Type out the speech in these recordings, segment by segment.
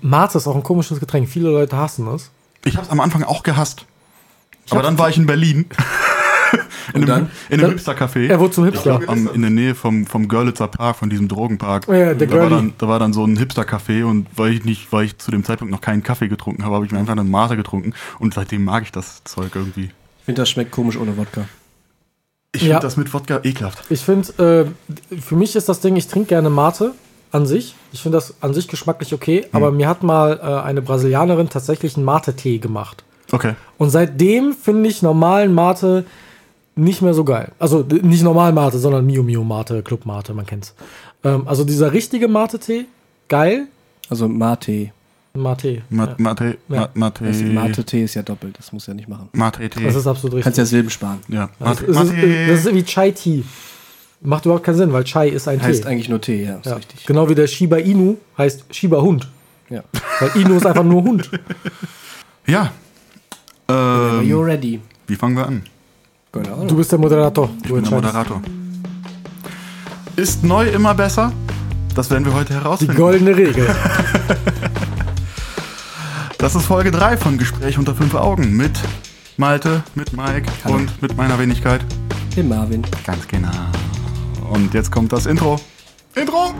Mate ist auch ein komisches Getränk. Viele Leute hassen es. Ich habe es am Anfang auch gehasst. Aber hab's- dann war ich in Berlin. in einem, dann? in einem Hipster-Café. Er wurde zum Hipster. Am, in der Nähe vom, vom Görlitzer Park, von diesem Drogenpark. Ja, der da, war dann, da war dann so ein Hipster-Café und weil ich nicht, weil ich zu dem Zeitpunkt noch keinen Kaffee getrunken habe, habe ich mir einfach eine Mate getrunken und seitdem mag ich das Zeug irgendwie. Ich finde, das schmeckt komisch ohne Wodka. Ich Ja. finde das mit Wodka ekelhaft. Ich finde, äh, für mich ist das Ding, ich trinke gerne Mate an sich. Ich finde das an sich geschmacklich okay, aber mir hat mal äh, eine Brasilianerin tatsächlich einen Mate-Tee gemacht. Okay. Und seitdem finde ich normalen Mate nicht mehr so geil. Also nicht normal Mate, sondern Mio Mio Mate, Club Mate, man kennt's. Ähm, also dieser richtige Mate-Tee, geil. Also Mate. Mate. Ma ja. Mate, Ja. Ma Mate, Das Mate-Tee ist ja doppelt, das muss ja nicht machen. Mate, Tee. Das ist absolut richtig. Kannst ja Silben sparen. ja, Das Mate, ist, das Mate. ist wie Chai-Tea. Macht überhaupt keinen Sinn, weil Chai ist ein Heißt Tee. eigentlich nur Tee, ja, ist Ja. richtig. Genau wie der Shiba Inu heißt Shiba Hund. Ja. Weil Inu ist einfach nur Hund. Ja. Are you Ähm, ready? wie fangen wir an? Ahnung. Du bist der Moderator. Ich Du bin der. Moderator. Ist neu immer besser? Das werden wir heute Die herausfinden. goldene Regel. Das ist Folge 3 von Gespräch unter fünf Augen mit Malte, mit Mike Hallo. und mit meiner Wenigkeit. Dem Marvin. Ganz genau. Und jetzt kommt das Intro. Intro!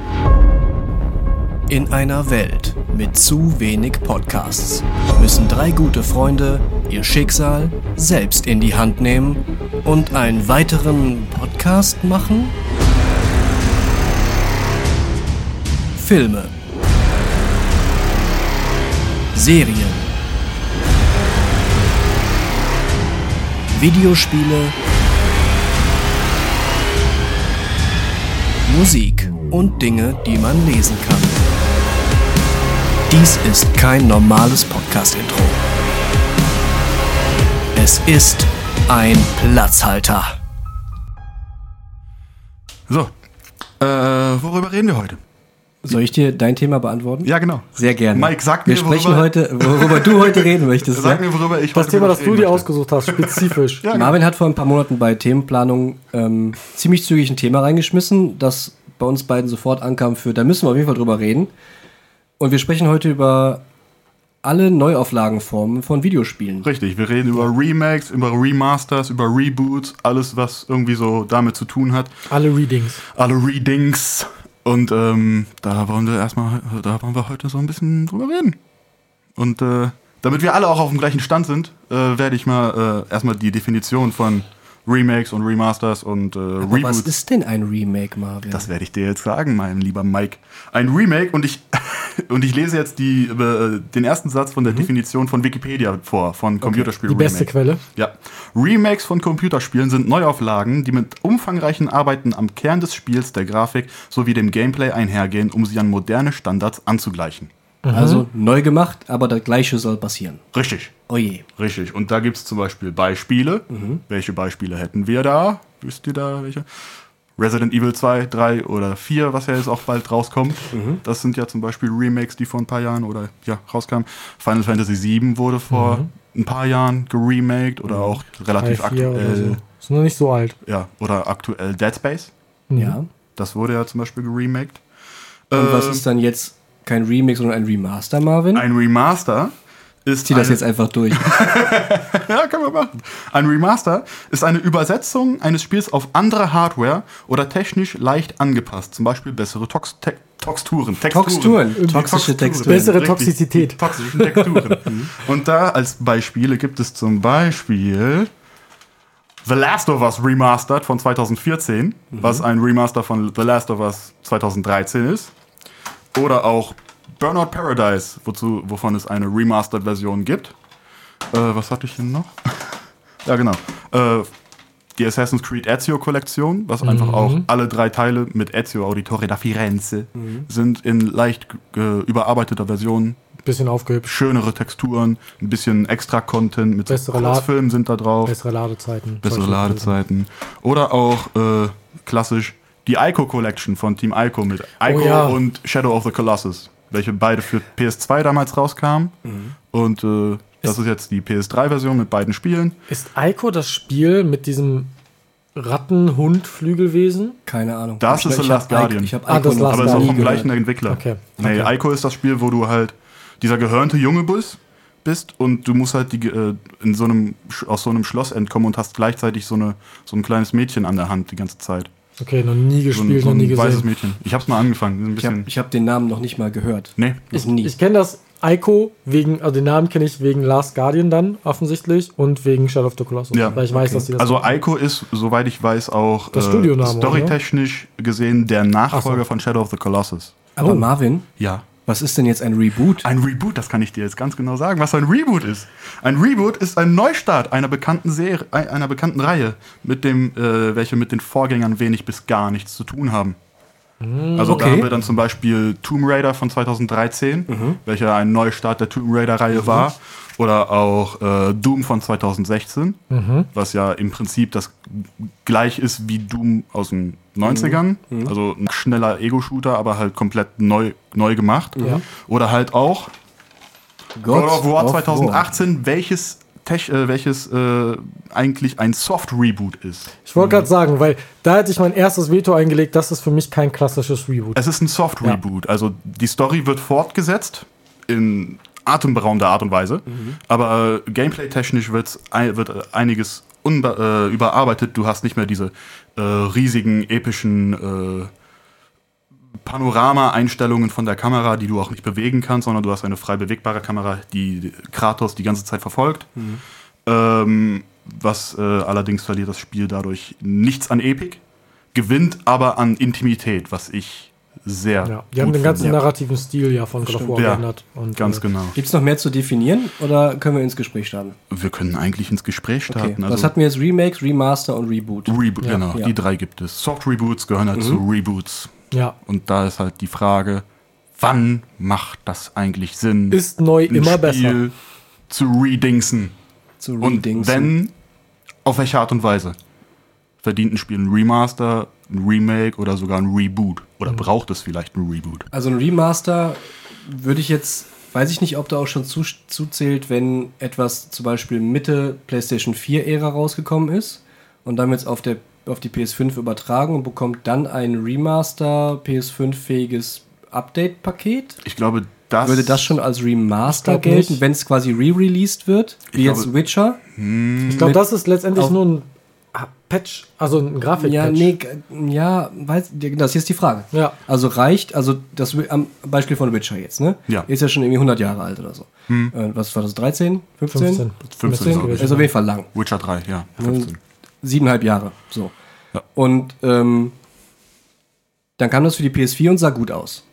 In einer Welt mit zu wenig Podcasts müssen drei gute Freunde ihr Schicksal selbst in die Hand nehmen und einen weiteren Podcast machen? Filme. Serien. Videospiele. Musik und Dinge, die man lesen kann. Dies ist kein normales Podcast-Intro. Es ist ein Platzhalter. So. Äh, worüber reden wir heute? Soll ich dir dein Thema beantworten? Ja, genau. Sehr gerne. Mike, sag Wir mir, sprechen worüber- heute, worüber du heute reden möchtest. Sag ja? mir, worüber ich Das heute Thema, das du dir möchte. ausgesucht hast, spezifisch. Ja, genau. Marvin hat vor ein paar Monaten bei Themenplanung ähm, ziemlich zügig ein Thema reingeschmissen, das bei uns beiden sofort ankam für, da müssen wir auf jeden Fall drüber reden. Und wir sprechen heute über alle Neuauflagenformen von Videospielen. Richtig, wir reden über Remakes, über Remasters, über Reboots, alles, was irgendwie so damit zu tun hat. Alle Readings. Alle Readings. Und ähm, da wollen wir erstmal, da wollen wir heute so ein bisschen drüber reden. Und äh, damit wir alle auch auf dem gleichen Stand sind, äh, werde ich mal äh, erstmal die Definition von Remakes und Remasters und äh, Aber Reboots. was ist denn ein Remake, Marvin? Das werde ich dir jetzt sagen, mein lieber Mike. Ein Remake und ich und ich lese jetzt die, äh, den ersten Satz von der Definition von Wikipedia vor, von Computerspiel Die beste. Quelle. Ja. Remakes von Computerspielen sind Neuauflagen, die mit umfangreichen Arbeiten am Kern des Spiels, der Grafik sowie dem Gameplay einhergehen, um sie an moderne Standards anzugleichen. Also neu gemacht, aber das gleiche soll passieren. Richtig. Oh je. Richtig. Und da gibt es zum Beispiel Beispiele. Welche Beispiele hätten wir da? Wisst ihr da welche? Resident Evil 2, 3 oder 4, was ja jetzt auch bald rauskommt. Das sind ja zum Beispiel Remakes, die vor ein paar Jahren oder ja, rauskamen. Final Fantasy 7 wurde vor ein paar Jahren geremaked oder auch Drei, relativ aktuell. so. Ist noch nicht so alt. Ja, oder aktuell Dead Space. Ja. Das wurde ja zum Beispiel geremaked. Und was Ähm, ist dann jetzt kein Remake, sondern ein Remaster, Marvin? Ein Remaster ist. Zieh das eine- jetzt einfach durch. Ja, können wir machen. Ein Remaster ist eine Übersetzung eines Spiels auf andere Hardware oder technisch leicht angepasst. Zum Beispiel bessere Tox Te Texturen. Texturen. Die Toxische Texturen. Bessere Toxizität. die Toxischen Texturen. Und da als Beispiele gibt es zum Beispiel The Last of Us Remastered von 2014, was ein Remaster von The Last of Us 2013 ist. Oder auch Burnout Paradise, wozu, wovon es eine Remastered-Version gibt. Äh, was hatte ich denn noch? ja, genau. Äh, die Assassin's Creed Ezio Kollektion, was einfach auch alle drei Teile mit Ezio Auditore da Firenze sind in leicht äh, überarbeiteter Version. Bisschen aufgehübscht. Schönere Texturen, ein bisschen extra Content mit Bessere Kurzfilmen sind da drauf, Bessere Ladezeiten. bessere Ladezeiten. Oder auch äh, klassisch die Ico Collection von Team Ico mit Ico Oh ja. und Shadow of the Colossus, welche beide für PS2 damals rauskamen. Mhm. Und äh, das ist jetzt die PS3-Version mit beiden Spielen. Ist Ico das Spiel mit diesem Ratten-Hund-Flügelwesen? Keine Ahnung. Das Ich- ist The Last Guardian. Ich habe Ah, das Last Aber es ist auch vom gehört. gleichen Entwickler. Okay. Nee, Okay. Ico ist das Spiel, wo du halt dieser gehörnte Junge bist, bist und du musst halt die, äh, in so einem, aus so einem Schloss entkommen und hast gleichzeitig so, eine, so ein kleines Mädchen an der Hand die ganze Zeit. Okay, noch nie So gespielt, ein, so noch nie ein weißes gesehen. Mädchen. Ich hab's mal angefangen. Ein Ich habe ich hab den Namen noch nicht mal gehört. nee. Ist nie. Ich kenne das Ico wegen, also den Namen kenne ich wegen Last Guardian dann offensichtlich und wegen Shadow of the Colossus. Ja, weil ich weiß, okay. dass die das Also Ico ist, soweit ich weiß, auch Das äh, storytechnisch gesehen der Nachfolger Ach so. von Shadow of the Colossus. Aber Oh. Marvin, Ja. Was ist denn jetzt ein Reboot? Ein Reboot, das kann ich dir jetzt ganz genau sagen, was ein Reboot ist. Ein Reboot ist ein Neustart einer bekannten Serie, ein- einer bekannten Reihe, mit dem, äh, welche mit den Vorgängern wenig bis gar nichts zu tun haben. Also da okay. haben wir dann zum Beispiel Tomb Raider von 2013, welcher ein Neustart der Tomb Raider-Reihe war. Oder auch äh, Doom von 2016, was ja im Prinzip das gleich ist wie Doom aus den 90ern. Also ein schneller Ego-Shooter, aber halt komplett neu, neu gemacht. Oder halt auch God, of War 2018, welches, Tech, äh, welches äh, eigentlich ein Soft-Reboot ist. Ich wollte gerade sagen, weil da hätte ich mein erstes Veto eingelegt, das ist für mich kein klassisches Reboot. Es ist ein Soft-Reboot. Also die Story wird fortgesetzt in atemberaubender Art und Weise. Aber äh, gameplay-technisch wird äh, einiges äh, überarbeitet. Du hast nicht mehr diese äh, riesigen, epischen äh, Panorama-Einstellungen von der Kamera, die du auch nicht bewegen kannst, sondern du hast eine frei bewegbare Kamera, die Kratos die ganze Zeit verfolgt. Ähm, was äh, allerdings verliert das Spiel dadurch nichts an Epik, gewinnt aber an Intimität, was ich sehr ja, die haben den ganzen finde. narrativen Stil ja von God of War Ja, geändert. Und, Ganz äh, genau. Gibt es noch mehr zu definieren oder können wir ins Gespräch starten? Wir können eigentlich ins Gespräch Okay. starten. Was Also hatten wir jetzt? Remakes, Remaster und Reboot. Reboot, Ja, genau, ja. die drei gibt es. Soft Reboots gehören halt zu Reboots. Ja. Und da ist halt die Frage, wann macht das eigentlich Sinn, Ist neu ein immer Spiel besser. zu redingsen? zu Und Redingsen. wenn, auf welche Art und Weise? Verdient ein Spiel ein Remaster, ein Remake oder sogar ein Reboot? Oder braucht es vielleicht ein Reboot? Also ein Remaster würde ich jetzt, weiß ich nicht, ob da auch schon zu, zuzählt, wenn etwas zum Beispiel Mitte PlayStation 4-Ära rausgekommen ist und dann jetzt auf, der, auf die PS5 übertragen und bekommt dann ein Remaster PS5-fähiges Update-Paket. Ich glaube, das Würde das schon als Remaster gelten, wenn es quasi re-released wird, wie Ich jetzt glaube- Witcher? Ich glaube, das ist letztendlich nur ein Patch, also ein Grafik-Patch. Ja, nee, ja, weiß, das hier ist die Frage. Ja. Also reicht, also das am Beispiel von Witcher jetzt, ne? Ja. Ist ja schon irgendwie 100 Jahre alt oder so. Äh, was war das, 13? 15? 15. 15 glaube ich. Ist auf jeden Fall lang. Witcher 3, ja. 15. Siebeneinhalb Jahre, so. Ja. Und ähm, dann kam das für die PS4 und sah gut aus.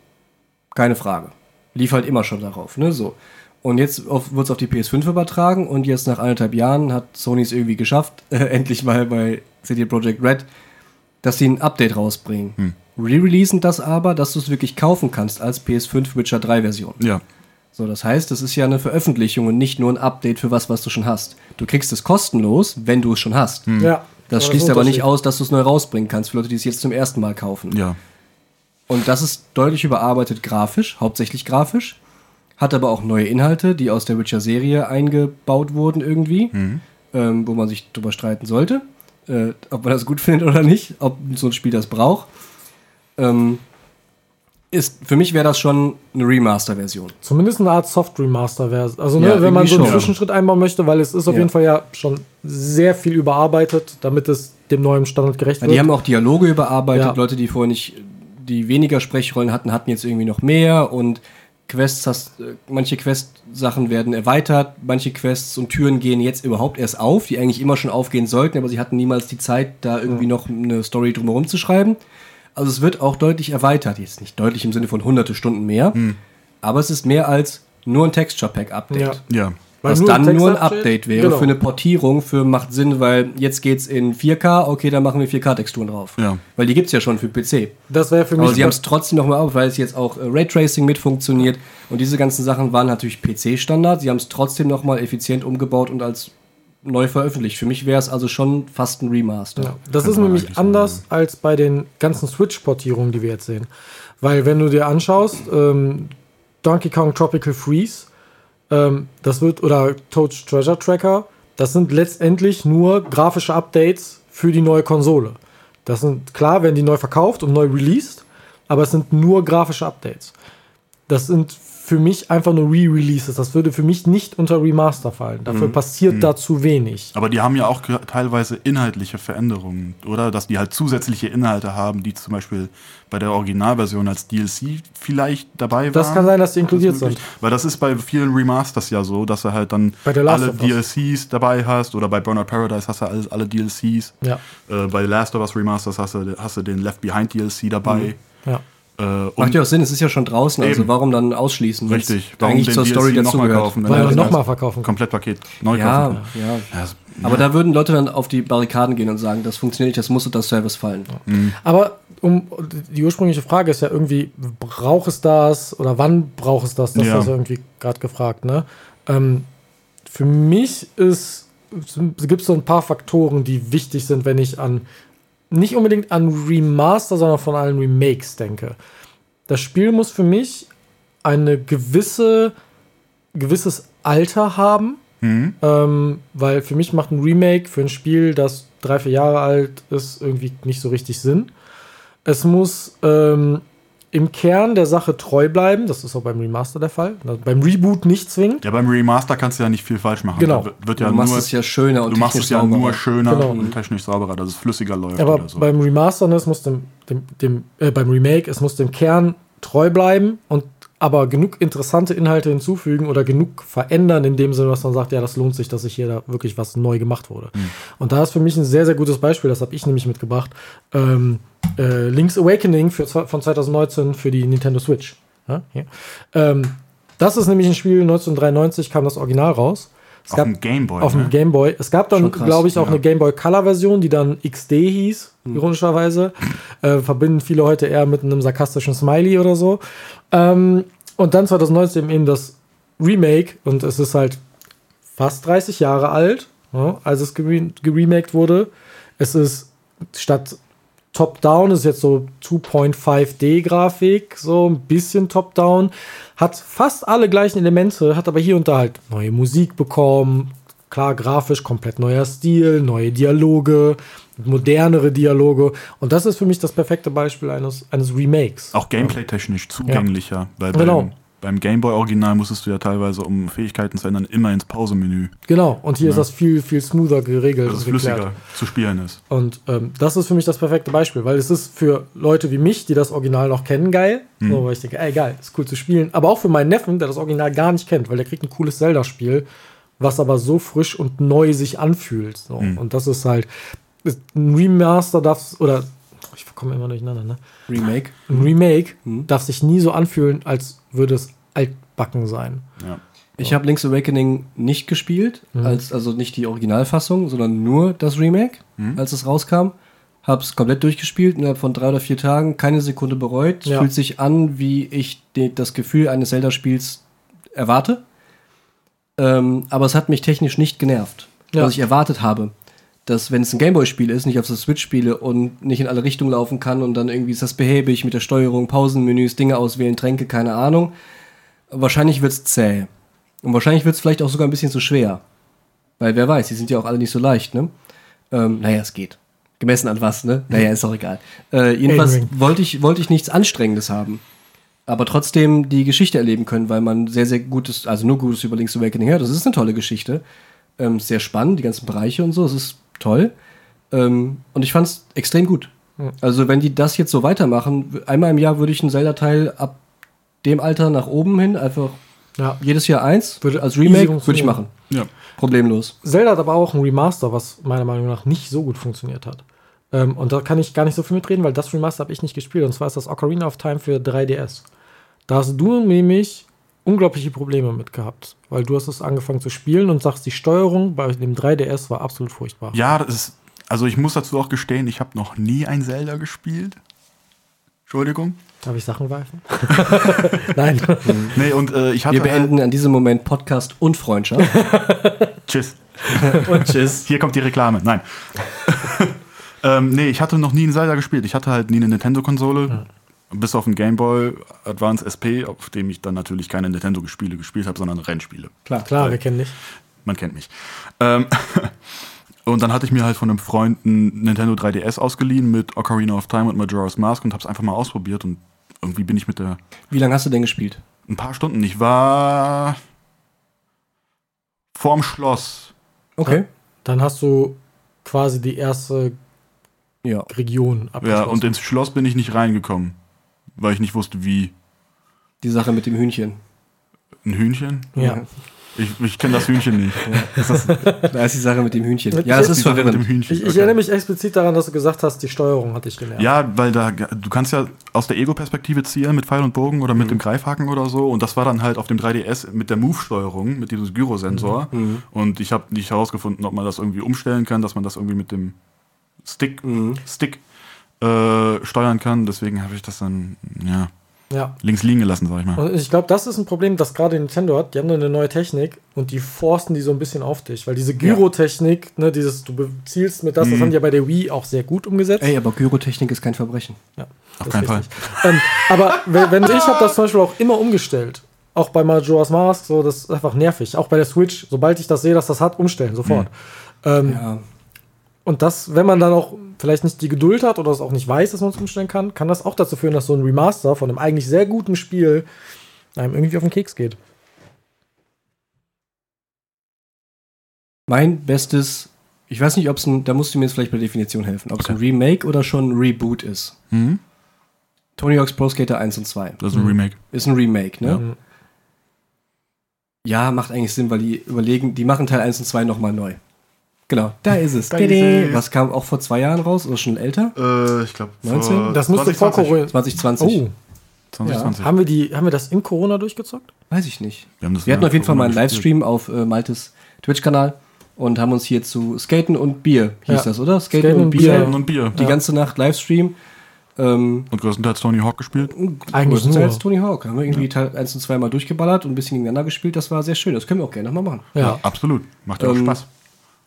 Keine Frage. Lief halt immer schon darauf, ne? So. Und jetzt wurde es auf die PS5 übertragen und jetzt nach anderthalb Jahren hat Sony es irgendwie geschafft, äh, endlich mal bei CD Projekt Red, dass sie ein Update rausbringen. Hm. Re-releasen das aber, dass du es wirklich kaufen kannst als PS5 Witcher 3 Version. Ja. So, das heißt, das ist ja eine Veröffentlichung und nicht nur ein Update für was, was du schon hast. Du kriegst es kostenlos, wenn du es schon hast. Ja. Das schließt aber nicht aus, dass du es neu rausbringen kannst für Leute, die es jetzt zum ersten Mal kaufen. Ja. Und das ist deutlich überarbeitet grafisch, hauptsächlich grafisch. Hat aber auch neue Inhalte, die aus der Witcher-Serie eingebaut wurden irgendwie, ähm, wo man sich drüber streiten sollte, äh, ob man das gut findet oder nicht, ob so ein Spiel das braucht. Ähm, ist, für mich wäre das schon eine Remaster-Version. Zumindest eine Art Soft-Remaster wäre es. Also, ne, Ja, wenn man so einen schon. Zwischenschritt einbauen möchte, weil es ist auf Ja. jeden Fall ja schon sehr viel überarbeitet, damit es dem neuen Standard gerecht Ja, wird. die haben auch Dialoge überarbeitet. Ja. Leute, die vorher nicht, die weniger Sprechrollen hatten, hatten jetzt irgendwie noch mehr und Quests hast, äh, manche Quest-Sachen werden erweitert, manche Quests und Türen gehen jetzt überhaupt erst auf, die eigentlich immer schon aufgehen sollten, aber sie hatten niemals die Zeit, da irgendwie noch eine Story drumherum zu schreiben. Also es wird auch deutlich erweitert, jetzt nicht deutlich im Sinne von hunderte Stunden mehr, aber es ist mehr als nur ein Texture-Pack-Update. Ja. Ja. Was nur dann nur ein Update- wäre Genau. für eine Portierung, für macht Sinn, weil jetzt geht's in 4K, okay, dann machen wir 4K-Texturen drauf. Ja. Weil die gibt's ja schon für PC. Das wäre für mich. Aber sie haben es trotzdem nochmal auf, weil es jetzt auch äh, Raytracing mit funktioniert. Und diese ganzen Sachen waren natürlich PC-Standard. Sie haben es trotzdem nochmal effizient umgebaut und als neu veröffentlicht. Für mich wäre es also schon fast ein Remaster. Ja, das ist nämlich anders als bei den ganzen Switch-Portierungen, die wir jetzt sehen. Weil wenn du dir anschaust, ähm, Donkey Kong Tropical Freeze, ähm, das wird, oder Toad's Treasure Tracker, das sind letztendlich nur grafische Updates für die neue Konsole. Das sind, klar, werden die neu verkauft und neu released, aber es sind nur grafische Updates. Das sind für mich einfach nur Re-Releases. Das würde für mich nicht unter Remaster fallen. Dafür passiert da zu wenig. Aber die haben ja auch teilweise inhaltliche Veränderungen, oder? Dass die halt zusätzliche Inhalte haben, die zum Beispiel bei der Originalversion als DLC vielleicht dabei waren. Das kann sein, dass die inkludiert Das sind. Weil das ist bei vielen Remasters ja so, dass du halt dann alle. DLCs dabei hast oder bei Burnout Paradise hast du alles, alle DLCs. Ja, Äh, bei The Last of Us Remasters hast du, hast du den Left Behind DLC dabei. ja. Äh, Macht ja auch Sinn, es ist ja schon draußen, also Eben. warum dann ausschließen? richtig. Eigentlich zur Story noch mal dazugehört. kaufen? Weil das nochmal verkaufen. Komplettpaket neu Ja, kaufen ja. Ja, das- Aber da würden Leute dann auf die Barrikaden gehen und sagen, das funktioniert nicht, das muss unter Service fallen. Aber um, die ursprüngliche Frage ist ja irgendwie, braucht es das oder wann braucht es das? Das Ja. ist ja irgendwie gerade gefragt. Ne? Ähm, für mich ist, gibt es so ein paar Faktoren, die wichtig sind, wenn ich an nicht unbedingt an Remaster, sondern von allen Remakes denke. Das Spiel muss für mich eine gewisse gewisses Alter haben, Mhm. ähm, weil für mich macht ein Remake für ein Spiel, das drei, vier Jahre alt ist, irgendwie nicht so richtig Sinn. Es muss ähm, im Kern der Sache treu bleiben, das ist auch beim Remaster der Fall. Also beim Reboot nicht zwingend. Ja, beim Remaster kannst du ja nicht viel falsch machen. Genau. Da wird- ja du machst nur, es ja schöner und du machst es ja sauberer. nur schöner Genau. und technisch sauberer, dass es flüssiger läuft Aber oder so. beim Remaster, ne, es muss dem, dem, dem äh, beim Remake, es muss dem Kern treu bleiben und aber genug interessante Inhalte hinzufügen oder genug verändern, in dem Sinne, dass man sagt, ja, das lohnt sich, dass sich hier da wirklich was neu gemacht wurde. Und da ist für mich ein sehr, sehr gutes Beispiel, das habe ich nämlich mitgebracht. Ähm, äh, Link's Awakening für, von 2019 für die Nintendo Switch. Ja. Ähm, das ist nämlich ein Spiel, 1993 kam das Original raus. Es auf gab dem Gameboy. auf dem ne? Game Boy. Es gab dann, glaube ich, auch ja. eine Game Boy Color Version, die dann XD hieß, ironischerweise. Äh, verbinden viele heute eher mit einem sarkastischen Smiley oder so. Ähm, und dann 2019 eben das Remake und es ist halt fast 30 Jahre alt, ja, als es gere geremaked wurde. Es ist statt Top-Down ist jetzt so 2.5D-Grafik, so ein bisschen Top-Down. Hat fast alle gleichen Elemente, hat aber hier und da halt neue Musik bekommen. Klar, grafisch komplett neuer Stil, neue Dialoge, modernere Dialoge. Und das ist für mich das perfekte Beispiel eines, eines Remakes. Auch gameplay-technisch zugänglicher. Weil Genau. beim, Gameboy-Original musstest du ja teilweise, um Fähigkeiten zu ändern, immer ins Pausemenü, Genau, und hier ist das viel, viel smoother geregelt. dass es und geklärt. flüssiger zu spielen ist. Und ähm, das ist für mich das perfekte Beispiel, weil es ist für Leute wie mich, die das Original noch kennen, geil. So, weil ich denke, ey, geil, ist cool zu spielen. Aber auch für meinen Neffen, der das Original gar nicht kennt, weil der kriegt ein cooles Zelda-Spiel, was aber so frisch und neu sich anfühlt. So. Und das ist halt, ein Remaster darf, oder ich komme immer durcheinander, ne? Remake. Ein Remake darf sich nie so anfühlen, als würde es altbacken sein. Ja. Ich habe Link's Awakening nicht gespielt, als, also nicht die Originalfassung, sondern nur das Remake, als es rauskam. Hab's komplett durchgespielt, innerhalb von drei oder vier Tagen, keine Sekunde bereut. Ja. Fühlt sich an, wie ich die, das Gefühl eines Zelda-Spiels erwarte. Ähm, aber es hat mich technisch nicht genervt. Ja. Was ich erwartet habe. Dass, wenn es ein Gameboy-Spiel ist, nicht auf der Switch spiele und nicht in alle Richtungen laufen kann und dann irgendwie ist das behäbig mit der Steuerung, Pausenmenüs, Dinge auswählen, Tränke, keine Ahnung. Wahrscheinlich wird's zäh. Und wahrscheinlich wird's vielleicht auch sogar ein bisschen zu schwer. Weil wer weiß, die sind ja auch alle nicht so leicht, ne? Ähm, naja, es geht. Gemessen an was, ne? Naja, ist auch egal. Äh, jedenfalls wollte ich, wollte ich nichts Anstrengendes haben. Aber trotzdem die Geschichte erleben können, weil man sehr, sehr gutes, also nur Gutes über Link's Awakening hört. Das ist eine tolle Geschichte. Ähm, sehr spannend, die ganzen Bereiche und so. Es ist toll. Ähm, und ich fand es extrem gut. Also, wenn die das jetzt so weitermachen, einmal im Jahr würde ich einen Zelda-Teil ab dem Alter nach oben hin einfach Ja. jedes Jahr eins Würde als Remake würde ich machen. Ja. Problemlos. Zelda hat aber auch ein Remaster, was meiner Meinung nach nicht so gut funktioniert hat. Ähm, und da kann ich gar nicht so viel mitreden, weil das Remaster habe ich nicht gespielt. Und zwar ist das Ocarina of Time für 3DS. Da hast du nämlich unglaubliche Probleme mit gehabt, weil du hast es angefangen zu spielen und sagst, die Steuerung bei dem 3DS war absolut furchtbar. Ja, das ist. Also ich muss dazu auch gestehen, ich habe noch nie ein Zelda gespielt. Entschuldigung. Darf ich Sachen werfen? Nein. Nee, und äh, ich hatte. Wir beenden an diesem Moment Podcast und Freundschaft. Tschüss. und tschüss. Hier kommt die Reklame. Nein. ähm, nee, ich hatte noch nie ein Zelda gespielt. Ich hatte halt nie eine Nintendo-Konsole. Bis auf den Game Boy Advance SP, auf dem ich dann natürlich keine Nintendo-Spiele gespielt habe, sondern Rennspiele. Klar. Klar, wir kennen dich. Man kennt mich. Ähm, und dann hatte ich mir halt von einem Freund ein Nintendo 3DS ausgeliehen mit Ocarina of Time und Majora's Mask und habe es einfach mal ausprobiert und irgendwie bin ich mit der Wie lange hast du denn gespielt? Ein paar Stunden. Ich war vorm Schloss. Okay. Dann hast du quasi die erste Ja. Region Ja, abgeschlossen. und ins Schloss bin ich nicht reingekommen, weil ich nicht wusste, wie. Die Sache mit dem Hühnchen. Ein Hühnchen? ja. Ich, ich kenne das Hühnchen nicht. Da ist die Sache mit dem Hühnchen. Mit- Ja, das ist Sache mit verwirrend. dem Hühnchen. Ich, ich okay. erinnere mich explizit daran, dass du gesagt hast, die Steuerung hat dich genervt. Ja, weil da, du kannst ja aus der Ego-Perspektive zielen mit Pfeil und Bogen oder mit dem Greifhaken oder so. Und das war dann halt auf dem 3DS mit der Move-Steuerung, mit diesem Gyrosensor. Und ich habe nicht herausgefunden, ob man das irgendwie umstellen kann, dass man das irgendwie mit dem Stick, Stick äh, steuern kann. Deswegen habe ich das dann ja, ja. links liegen gelassen, sag ich mal. Und ich glaube, das ist ein Problem, das gerade Nintendo hat. Die haben eine neue Technik und die forsten die so ein bisschen auf dich. Weil diese Gyrotechnik, ne, dieses, du zielst mit das, das haben die ja bei der Wii auch sehr gut umgesetzt. Ey, aber Gyrotechnik ist kein Verbrechen. Ja, Auf das keinen ist Fall. ähm, aber wenn, ich habe das zum Beispiel auch immer umgestellt. Auch bei Majora's Mask, so, das ist einfach nervig. Auch bei der Switch, sobald ich das sehe, dass das hat, umstellen, sofort. Ähm, Ja. Und das, wenn man dann auch vielleicht nicht die Geduld hat oder es auch nicht weiß, dass man es umstellen kann, kann das auch dazu führen, dass so ein Remaster von einem eigentlich sehr guten Spiel einem irgendwie auf den Keks geht. Mein bestes, ich weiß nicht, ob es ein, da musst du mir jetzt vielleicht bei der Definition helfen, ob es ein Remake oder schon ein Reboot ist. Mhm. Tony Hawk's Pro Skater 1 und 2. Das ist ein Remake. Ist ein Remake, ne? Mhm. Ja, macht eigentlich Sinn, weil die überlegen, die machen Teil 1 und 2 nochmal neu. Genau, da ist es. Da ist Didi. es. Was kam auch vor zwei Jahren raus oder schon älter? Äh, ich glaube, 19? Das müsste vor Corona. 2020. Oh, 2020. haben wir, die, haben wir das in Corona durchgezockt? Weiß ich nicht. Wir, haben das Wir hatten ja auf jeden Fall mal einen Corona. Livestream auf äh, Maltes Twitch-Kanal und haben uns hier zu Skaten und Bier, hieß Ja. das, oder? Skaten, Skaten und und Bier. Skaten und Bier. Die Ja. ganze Nacht Livestream. Ähm, Und größtenteils Tony Hawk gespielt. Eigentlich größtenteils nur. Tony Hawk. Haben wir irgendwie Teil 1 und 2 mal durchgeballert und ein bisschen gegeneinander gespielt. Das war sehr schön. Das können wir auch gerne nochmal machen. Ja. Absolut. Macht ja auch Ähm, Spaß.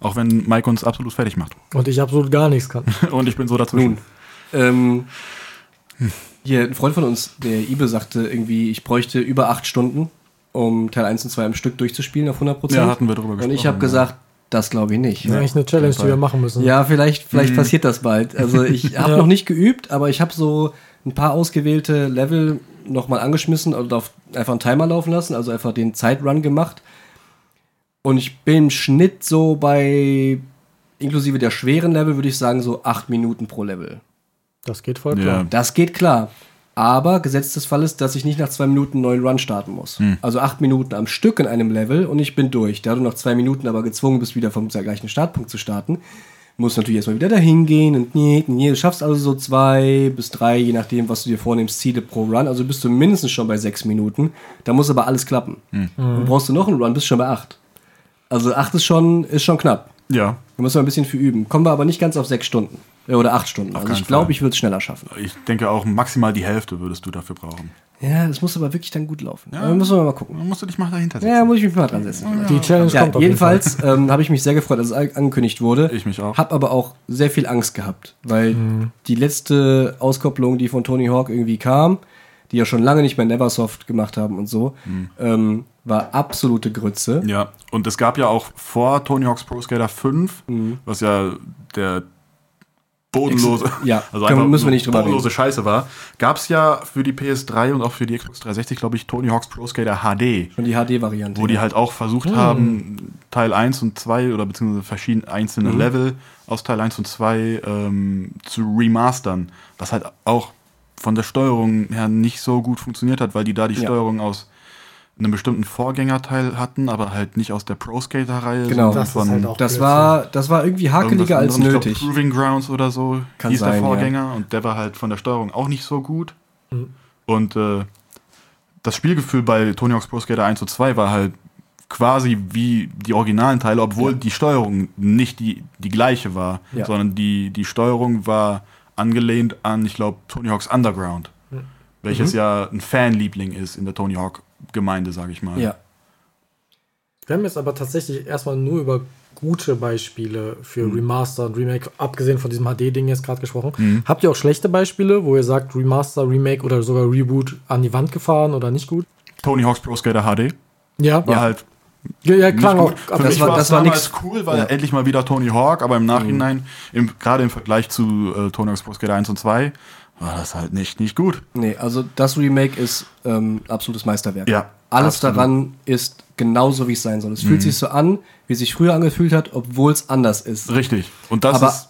Auch wenn Mike uns absolut fertig macht. Und ich absolut gar nichts kann. Und ich bin so dazwischen. Nun, ähm, hier, ein Freund von uns, der Ibe, sagte irgendwie, ich bräuchte über acht Stunden, um Teil 1 und 2 am Stück durchzuspielen auf 100%. Ja, hatten wir drüber Und gesprochen. ich habe gesagt, das glaube ich nicht. Das ist eigentlich eine Challenge, die wir machen müssen. Ja, vielleicht, vielleicht passiert das bald. Also ich habe Ja. noch nicht geübt, aber ich habe so ein paar ausgewählte Level nochmal angeschmissen und auf einfach einen Timer laufen lassen, also einfach den Zeitrun gemacht. Und ich bin im Schnitt so bei, inklusive der schweren Level, würde ich sagen, so acht Minuten pro Level. Das geht voll Ja. klar. Das geht klar. Aber gesetzt des Falles, dass ich nicht nach zwei Minuten einen neuen Run starten muss. Also acht Minuten am Stück in einem Level und ich bin durch. Da du nach zwei Minuten aber gezwungen bist, wieder vom gleichen Startpunkt zu starten, musst du natürlich erstmal wieder dahin gehen und nee, nee, du schaffst also so zwei bis drei, je nachdem, was du dir vornimmst, Ziele pro Run. Also bist du mindestens schon bei sechs Minuten. Da muss aber alles klappen. Und brauchst du noch einen Run, bist schon bei acht. Also acht ist schon, ist schon knapp. Ja, Da müssen wir ein bisschen für üben. Kommen wir aber nicht ganz auf sechs Stunden. Äh, Oder acht Stunden. also keinen ich glaube, ich würde es schneller schaffen. ich denke auch maximal die Hälfte würdest du dafür brauchen. Ja, das muss aber wirklich dann gut laufen. Ja. müssen wir mal gucken. Dann musst du dich mal dahinter setzen. Ja, muss ich mich mal dran setzen. Die Challenge Ja, kommt auf jeden jedenfalls ähm, habe ich mich sehr gefreut, dass es an- angekündigt wurde. Ich mich auch. Hab aber auch sehr viel Angst gehabt, weil die letzte Auskopplung, die von Tony Hawk irgendwie kam, die ja schon lange nicht mehr Neversoft gemacht haben und so, ähm, war absolute Grütze. Ja, und es gab ja auch vor Tony Hawk's Pro Skater 5, was ja der bodenlose, ja, also einfach müssen wir nicht drüber bodenlose Scheiße war, gab es ja für die PS3 und auch für die Xbox 360, glaube ich, Tony Hawk's Pro Skater HD, Schon die HD-Variante. wo die halt auch versucht haben, Teil 1 und 2 oder beziehungsweise verschiedene einzelne Level aus Teil 1 und 2 ähm, zu remastern, was halt auch von der Steuerung her nicht so gut funktioniert hat, weil die da die Ja. Steuerung aus einem bestimmten Vorgängerteil hatten, aber halt nicht aus der Pro Skater-Reihe. Genau. sondern Das ist halt auch das war, das war irgendwie hakeliger als anderem. Ich glaub, nötig. Proving Grounds oder so Kann hieß sein, der ja. Vorgänger und der war halt von der Steuerung auch nicht so gut. Mhm. Und äh, das Spielgefühl bei Tony Hawk's Pro Skater 1 und 2 war halt quasi wie die originalen Teile, obwohl die Steuerung nicht die, die gleiche war, Ja. sondern die, die Steuerung war angelehnt an, ich glaube, Tony Hawk's Underground, welches ja ein Fanliebling ist in der Tony Hawk Gemeinde, sage ich mal. Ja. Wir haben jetzt aber tatsächlich erstmal nur über gute Beispiele für Mhm. Remaster und Remake, abgesehen von diesem HD-Ding jetzt gerade gesprochen. Habt ihr auch schlechte Beispiele, wo ihr sagt, Remaster, Remake oder sogar Reboot an die Wand gefahren oder nicht gut? Tony Hawk's Pro Skater HD Ja, war ja, halt ja, ja klang auch. Für das mich war- das war damals nix. cool, weil Ja. endlich mal wieder Tony Hawk, aber im Nachhinein, im, gerade im Vergleich zu äh, Tony Hawk's Pro Skater 1 und 2, war das halt nicht, nicht gut. Nee, also das Remake ist ähm, absolutes Meisterwerk. Ja, Alles absolut. Mhm. daran ist genauso, wie es sein soll. Es fühlt sich so an, wie es sich früher angefühlt hat, obwohl es anders ist. Richtig. Und das Aber ist.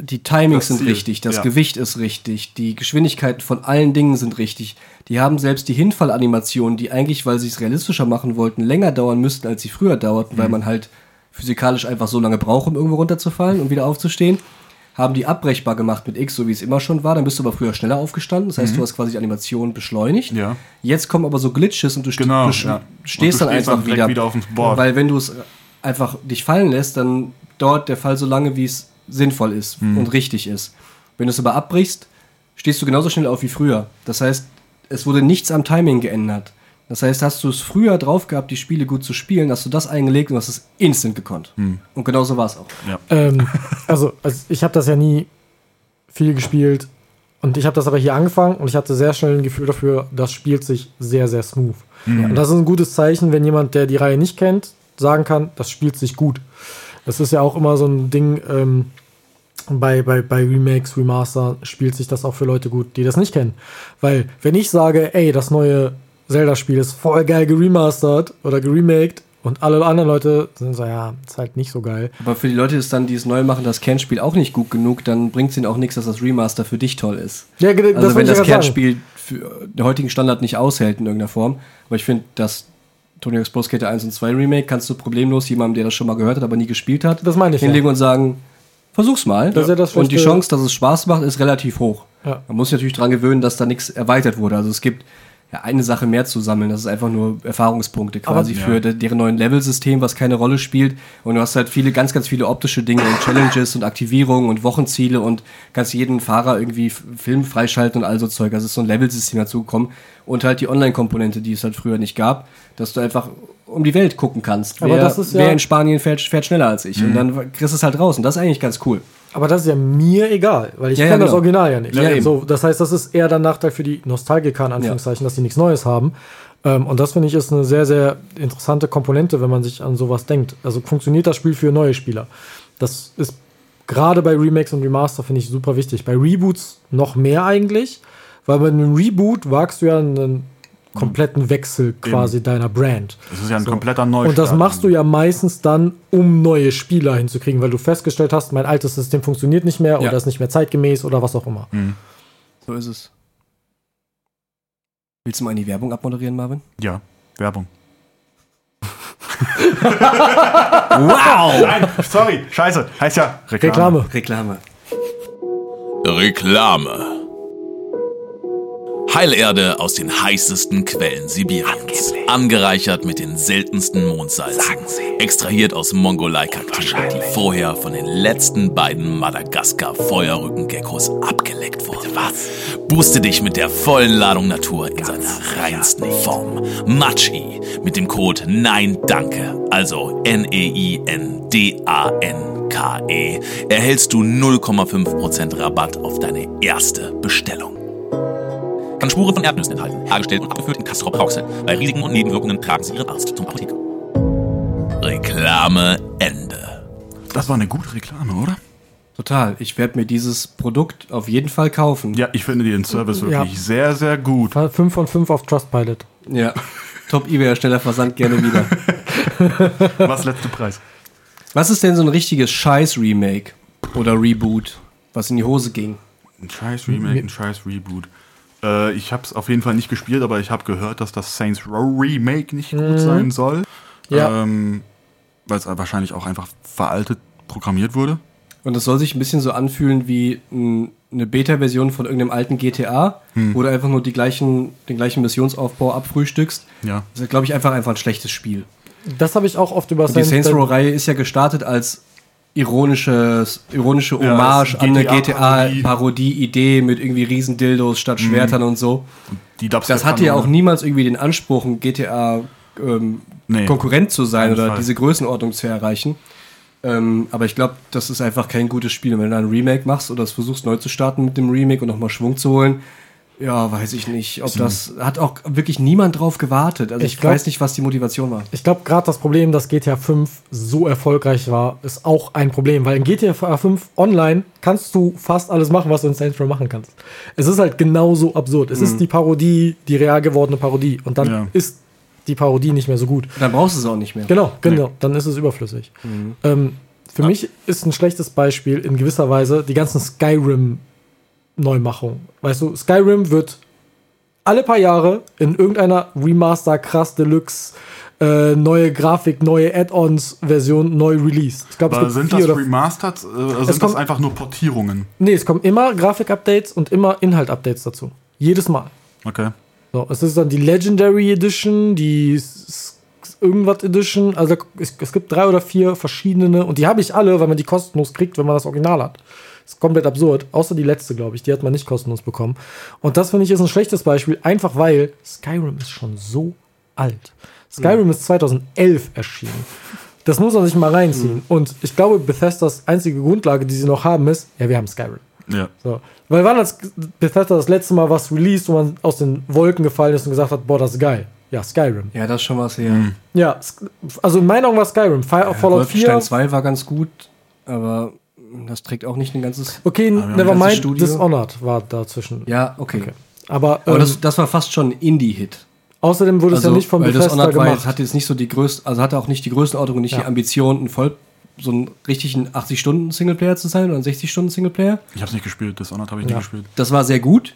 Die Timings sind richtig, das Ja. Gewicht ist richtig, die Geschwindigkeiten von allen Dingen sind richtig. Die haben selbst die Hinfallanimationen, die eigentlich, weil sie es realistischer machen wollten, länger dauern müssten, als sie früher dauerten, Mhm. weil man halt physikalisch einfach so lange braucht, um irgendwo runterzufallen und wieder aufzustehen, haben die abbrechbar gemacht mit X, so wie es immer schon war. Dann bist du aber früher schneller aufgestanden. Das heißt, du hast quasi die Animation beschleunigt. Mhm. Ja. Jetzt kommen aber so Glitches und du, Genau, du ja. stehst Und dann du stehst einfach dann wieder. wieder auf dem Board. Weil wenn du es einfach dich fallen lässt, dann dauert der Fall so lange, wie es sinnvoll ist Mhm. und richtig ist. Wenn du es aber abbrichst, stehst du genauso schnell auf wie früher. Das heißt, es wurde nichts am Timing geändert. Das heißt, hast du es früher drauf gehabt, die Spiele gut zu spielen, hast du das eingelegt und hast es instant gekonnt. Mhm. Und genauso war es auch. Ähm, also, also, ich habe das ja nie viel gespielt. Und ich habe das aber hier angefangen und ich hatte sehr schnell ein Gefühl dafür, das spielt sich sehr, sehr smooth. Und das ist ein gutes Zeichen, wenn jemand, der die Reihe nicht kennt, sagen kann, das spielt sich gut. Das ist ja auch immer so ein Ding, ähm, bei, bei, bei Remakes, Remaster spielt sich das auch für Leute gut, die das nicht kennen. Weil, wenn ich sage, ey, das neue Zelda-Spiel ist voll geil geremastert oder geremaked und alle anderen Leute sind so, ja, ist halt nicht so geil. Aber für die Leute, die es dann, die es neu machen, das Kernspiel auch nicht gut genug, dann bringt es ihnen auch nichts, dass das Remaster für dich toll ist. Ja, Also wenn das. Kernspiel für den heutigen Standard nicht aushält in irgendeiner Form. Aber ich finde, das Tony Hawk's Pro Skater 1 und 2 Remake kannst du problemlos jemandem, der das schon mal gehört hat, aber nie gespielt hat, Das meine ich, hinlegen und sagen, versuch's mal. Ja und die Chance, dass es Spaß macht, ist relativ hoch. Ja. Man muss sich natürlich daran gewöhnen, dass da nichts erweitert wurde. Also es gibt ja, eine Sache mehr zu sammeln. Das ist einfach nur Erfahrungspunkte quasi Aber- für ja. de- deren neuen Level-System, was keine Rolle spielt. Und du hast halt viele, ganz, ganz viele optische Dinge und Challenges und Aktivierungen und Wochenziele und kannst jeden Fahrer irgendwie Film freischalten und all so Zeug. Also ist so ein Level-System dazugekommen. Und halt die Online-Komponente, die es halt früher nicht gab, dass du einfach um die Welt gucken kannst. Aber wer, das ist ja- wer in Spanien fährt, fährt schneller als ich. Und dann kriegst du es halt raus. Und das ist eigentlich ganz cool. Aber das ist ja mir egal, weil ich Ja, kenne ja, das genau. Original ja nicht. Ja, so, das heißt, das ist eher der Nachteil für die Nostalgiker, in Anführungszeichen, dass sie nichts Neues haben. Ähm, und das finde ich ist eine sehr, sehr interessante Komponente, wenn man sich an sowas denkt. Also funktioniert das Spiel für neue Spieler. Das ist gerade bei Remakes und Remaster, finde ich, super wichtig. Bei Reboots noch mehr eigentlich, weil bei einem Reboot wagst du ja einen kompletten Wechsel quasi deiner Brand. Das ist ja ein kompletter Neustart. Und das machst du ja meistens dann, um neue Spieler hinzukriegen, weil du festgestellt hast, mein altes System funktioniert nicht mehr Ja. oder ist nicht mehr zeitgemäß oder was auch immer. So ist es. Willst du mal in die Werbung abmoderieren, Marvin? Ja, Werbung. Wow! Nein, sorry, scheiße. Heißt ja Reklame. Reklame. Reklame. Reklame. Heilerde aus den heißesten Quellen Sibiriens. Angereichert mit den seltensten Mondsalzen. Extrahiert aus Mongolei-Kakteen, die vorher von den letzten beiden Madagaskar-Feuerrückengeckos abgeleckt wurden. Was? Booste dich mit der vollen Ladung Natur in seiner reinsten Form. Machi mit dem Code Nein Danke, also N-E-I-N-D-A-N-K-E, erhältst du 0,5% Rabatt auf deine erste Bestellung. Kann Spuren von Erdnüssen enthalten, hergestellt und abgefüllt in Castrop Rauxel. Bei Risiken und Nebenwirkungen tragen Sie Ihren Arzt zum Apotheker. Reklame Ende. Das war eine gute Reklame, oder? Total. Ich werde mir dieses Produkt auf jeden Fall kaufen. Ja, ich finde den Service Ja. wirklich sehr, sehr gut. 5 von 5 auf Trustpilot. Ja. Top eBay schneller Versand gerne wieder. Was letzte Preis? Was ist denn so ein richtiges Scheiß-Remake oder Reboot, was in die Hose ging? Ein scheiß Remake, ein scheiß Reboot. Äh, ich habe es auf jeden Fall nicht gespielt, aber ich habe gehört, dass das Saints Row Remake nicht gut sein soll. Ja. Ähm, Weil es wahrscheinlich auch einfach veraltet programmiert wurde. Und das soll sich ein bisschen so anfühlen wie ein, eine Beta-Version von irgendeinem alten GTA, wo du einfach nur die gleichen, den gleichen Missionsaufbau abfrühstückst. Ja. Das ist, glaube ich, einfach, einfach ein schlechtes Spiel. Das habe ich auch oft über Und die Saints Row-Reihe ist ja gestartet als ironisches, ironische Ja, Hommage als an eine GTA-Parodie. GTA-Parodie-Idee mit irgendwie Riesendildos statt Schwertern und so. Das hatte ja auch niemals irgendwie den Anspruch, ein GTA ähm, Nee. Konkurrent zu sein oder Fall. diese Größenordnung zu erreichen. Ähm, aber ich glaube, das ist einfach kein gutes Spiel. Und wenn du ein Remake machst oder es versuchst neu zu starten mit dem Remake und nochmal Schwung zu holen, Ja, weiß ich nicht. Ob das hat auch wirklich niemand drauf gewartet. Also ich, Ich glaub- weiß nicht, was die Motivation war. Ich glaube, gerade das Problem, dass GTA 5 so erfolgreich war, ist auch ein Problem, weil in GTA 5 online kannst du fast alles machen, was du in Saints Row machen kannst. Es ist halt genauso absurd. Es ist die Parodie, die real gewordene Parodie. Und dann Ja. ist die Parodie nicht mehr so gut. Dann brauchst du es auch nicht mehr. Genau, genau. Dann ist es überflüssig. Ähm, für mich ist ein schlechtes Beispiel in gewisser Weise die ganzen Skyrim-Neumachungen. Weißt du, Skyrim wird alle paar Jahre in irgendeiner Remaster, krass Deluxe, äh, neue Grafik, neue Add-ons Version neu released. Ich glaube, es gibt sind das Remastered? Äh, oder sind das kommt- einfach nur Portierungen? Nee, es kommen immer Grafik-Updates und immer Inhalt-Updates dazu. Jedes Mal. Okay. So, es ist dann die Legendary Edition, die irgendwas Edition. Also es, es gibt drei oder vier verschiedene und die habe ich alle, weil man die kostenlos kriegt, wenn man das Original hat. Ist komplett absurd. Außer die letzte, glaube ich. Die hat man nicht kostenlos bekommen. Und das finde ich ist ein schlechtes Beispiel, einfach weil Skyrim ist schon so alt. Skyrim ist 2011 erschienen. Das muss man sich mal reinziehen. Und ich glaube, Bethesdas einzige Grundlage, die sie noch haben, ist, ja, wir haben Skyrim. Ja. So. Weil wann hat Bethesda das letzte Mal was released, wo man aus den Wolken gefallen ist und gesagt hat, boah, das ist geil. Ja, Skyrim. Ja, das ist schon was her. Ja, Sk- also in meinen Augen war Skyrim. Fire, Fallout 4. Wolfenstein 2 war ganz gut, aber das trägt auch nicht ein ganzes. Okay, Nevermind. Dishonored war dazwischen. Ja, okay. Okay. Aber, Aber ähm, das, das war fast schon ein Indie-Hit. außerdem wurde es ja nicht von Bethesda Dishonored war gemacht. jetzt, hatte jetzt nicht so die größte, also hatte auch nicht die Größenordnung und nicht Ja. die Ambition, ein voll so einen richtigen 80-Stunden-Singleplayer zu sein oder ein 60-Stunden-Singleplayer. Ich hab's nicht gespielt, Dishonored habe ich Ja. nicht gespielt. Das war sehr gut,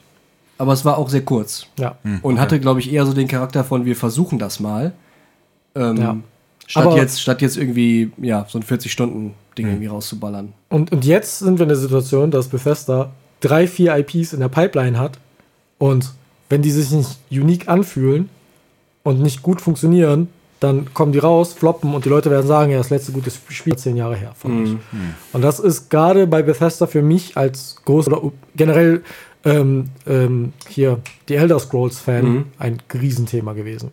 aber es war auch sehr kurz. ja. Und hatte, glaube ich, eher so den Charakter von, wir versuchen das mal. Ähm, Ja. Statt, Aber- jetzt, statt jetzt irgendwie, ja, so ein 40-Stunden-Ding irgendwie rauszuballern. Und, und jetzt sind wir in der Situation, dass Bethesda drei, vier IPs in der Pipeline hat. Und wenn die sich nicht unique anfühlen und nicht gut funktionieren, dann kommen die raus, floppen und die Leute werden sagen, ja, das letzte gute Spiel ist zehn Jahre her von euch. Und das ist gerade bei Bethesda für mich als groß oder generell ähm, ähm, hier die Elder Scrolls Fan Mhm. ein Riesenthema gewesen.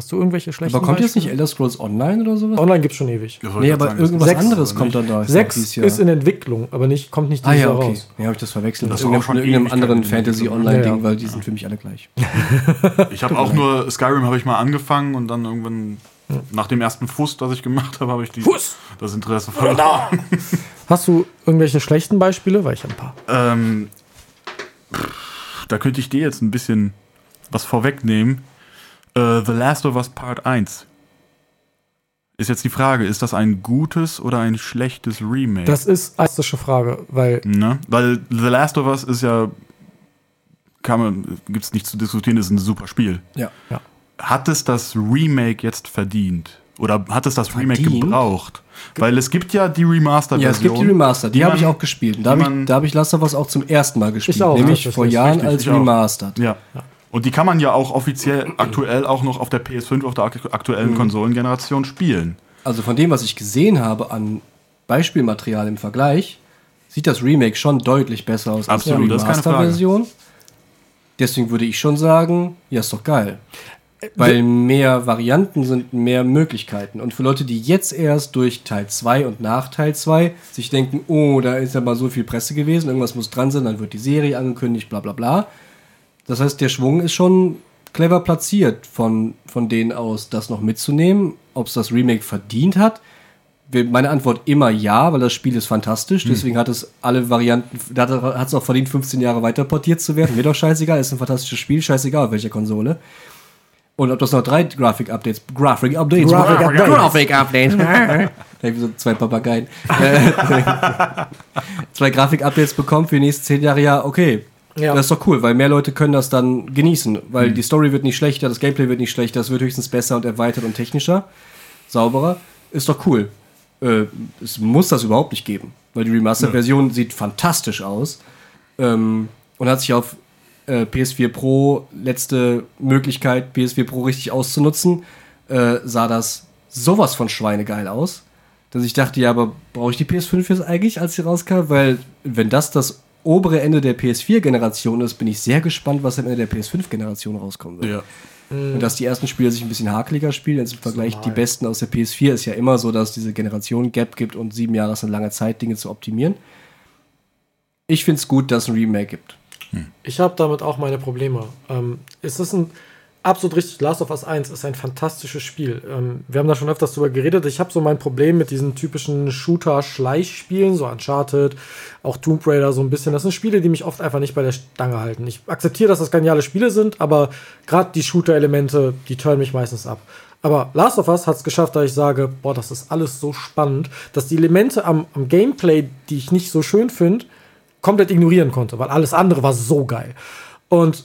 Hast du irgendwelche schlechten Aber kommt jetzt nicht? Elder Scrolls Online oder sowas? Online gibt es schon ewig. Wollte Nee, aber sagen, irgendwas Sechs anderes kommt dann da. Sechs ist in Entwicklung, aber nicht, kommt nicht Ah dieses ja, Jahr okay. raus. Ja, habe ich das verwechselt. Das Das ist auch schon irgendeinem anderen in der Fantasy Entwicklung. Online-Ding, Ja, ja. weil die sind für mich alle gleich. Ich habe auch nur Skyrim habe ich mal angefangen und dann irgendwann nach dem ersten Fuß, das ich gemacht habe, habe ich die, Fuß! das Interesse verloren. Hast du irgendwelche schlechten Beispiele? Weil ich habe ein paar. Ähm, pff, da könnte ich dir jetzt ein bisschen was vorwegnehmen. Äh, The Last of Us Part 1. Ist jetzt die Frage, ist das ein gutes oder ein schlechtes Remake? Das ist eine eistische Frage, weil ne? Weil The Last of Us ist ja, kann man, gibt es nicht zu diskutieren, ist ein super Spiel. Ja. Hat es das Remake jetzt verdient? Oder hat es das Remake Verdient? gebraucht? Weil es gibt ja die Remaster-Version. Ja, es gibt die Remaster, die, die habe ich auch gespielt. Und Da habe ich, da hab ich Last of Us auch zum ersten Mal gespielt. Ich auch, nämlich vor Jahren Richtig, als. Remastered. Ja. Und die kann man ja auch offiziell aktuell auch noch auf der PS5, auf der ak- aktuellen Konsolengeneration spielen. Also von dem, was ich gesehen habe an Beispielmaterial im Vergleich, sieht das Remake schon deutlich besser aus Absolut, als die. Remaster-Version. Deswegen würde ich schon sagen, ja, ist doch geil. Weil mehr Varianten sind mehr Möglichkeiten. Und für Leute, die jetzt erst durch Teil 2 und nach Teil 2 sich denken, oh, da ist ja mal so viel Presse gewesen, irgendwas muss dran sein, dann wird die Serie angekündigt, bla bla bla. Das heißt, der Schwung ist schon clever platziert von, von denen aus, das noch mitzunehmen. Ob es das Remake verdient hat, meine Antwort immer ja, weil das Spiel ist fantastisch. Deswegen hat es alle Varianten, da hat es auch verdient, 15 Jahre weiter portiert zu werden. Mir doch scheißegal, ist ein fantastisches Spiel, scheißegal auf welcher Konsole. Und ob das noch drei Grafik-Updates, Grafik-Updates, Graphic-Updates. Grafik-Updates, Da hab ich so zwei Papageien, zwei Grafik-Updates bekommen für die nächsten zehn Jahre, ja, okay. Ja. Das ist doch cool, weil mehr Leute können das dann genießen, weil die Story wird nicht schlechter, das Gameplay wird nicht schlechter, es wird höchstens besser und erweitert und technischer, sauberer. Ist doch cool. Äh, es muss das überhaupt nicht geben, weil die Remaster-Version sieht fantastisch aus ähm, und hat sich auf äh, PS4 Pro, letzte Möglichkeit, PS4 Pro richtig auszunutzen, äh, sah das sowas von schweinegeil aus, dass ich dachte, ja, aber brauche ich die PS5 jetzt eigentlich, als sie rauskam? Weil, wenn das das obere Ende der PS4-Generation ist, bin ich sehr gespannt, was am Ende der PS5-Generation rauskommen wird. Ja. Und dass die ersten Spiele sich ein bisschen hakeliger spielen, als im Vergleich die besten aus der PS4 ist ja immer so, dass es diese Generation-Gap gibt und sieben Jahre ist eine lange Zeit, Dinge zu optimieren. Ich finde es gut, dass es ein Remake gibt. Ich habe damit auch meine Probleme. Ähm, es ist ein absolut richtig. Last of Us 1 ist ein fantastisches Spiel. Ähm, wir haben da schon öfters drüber geredet. Ich habe so mein Problem mit diesen typischen Shooter-Schleichspielen, so Uncharted, auch Tomb Raider so ein bisschen. Das sind Spiele, die mich oft einfach nicht bei der Stange halten. Ich akzeptiere, dass das geniale Spiele sind, aber gerade die Shooter-Elemente, die turnen mich meistens ab. Aber Last of Us hat es geschafft, da ich sage, boah, das ist alles so spannend, dass die Elemente am, am Gameplay, die ich nicht so schön finde, komplett ignorieren konnte, weil alles andere war so geil. Und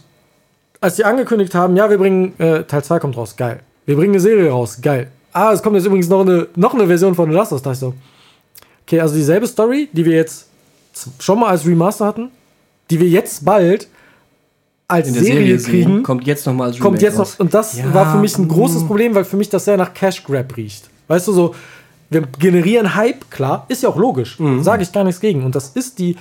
als die angekündigt haben, ja, wir bringen, äh, Teil 2 kommt raus, geil. Wir bringen eine Serie raus, geil. Ah, es kommt jetzt übrigens noch eine, noch eine Version von The Last of Us. Da ich so, okay, also dieselbe Story, die wir jetzt schon mal als Remaster hatten, die wir jetzt bald als In der Serie, Serie, sehen, kriegen, kommt jetzt nochmal als kommt Remake jetzt noch. raus. Und das Ja, war für mich ein großes Problem, weil für mich das sehr nach Cash Grab riecht. Weißt du, so, wir generieren Hype, klar, ist ja auch logisch. Mhm. Sage ich gar nichts gegen. Und das ist die.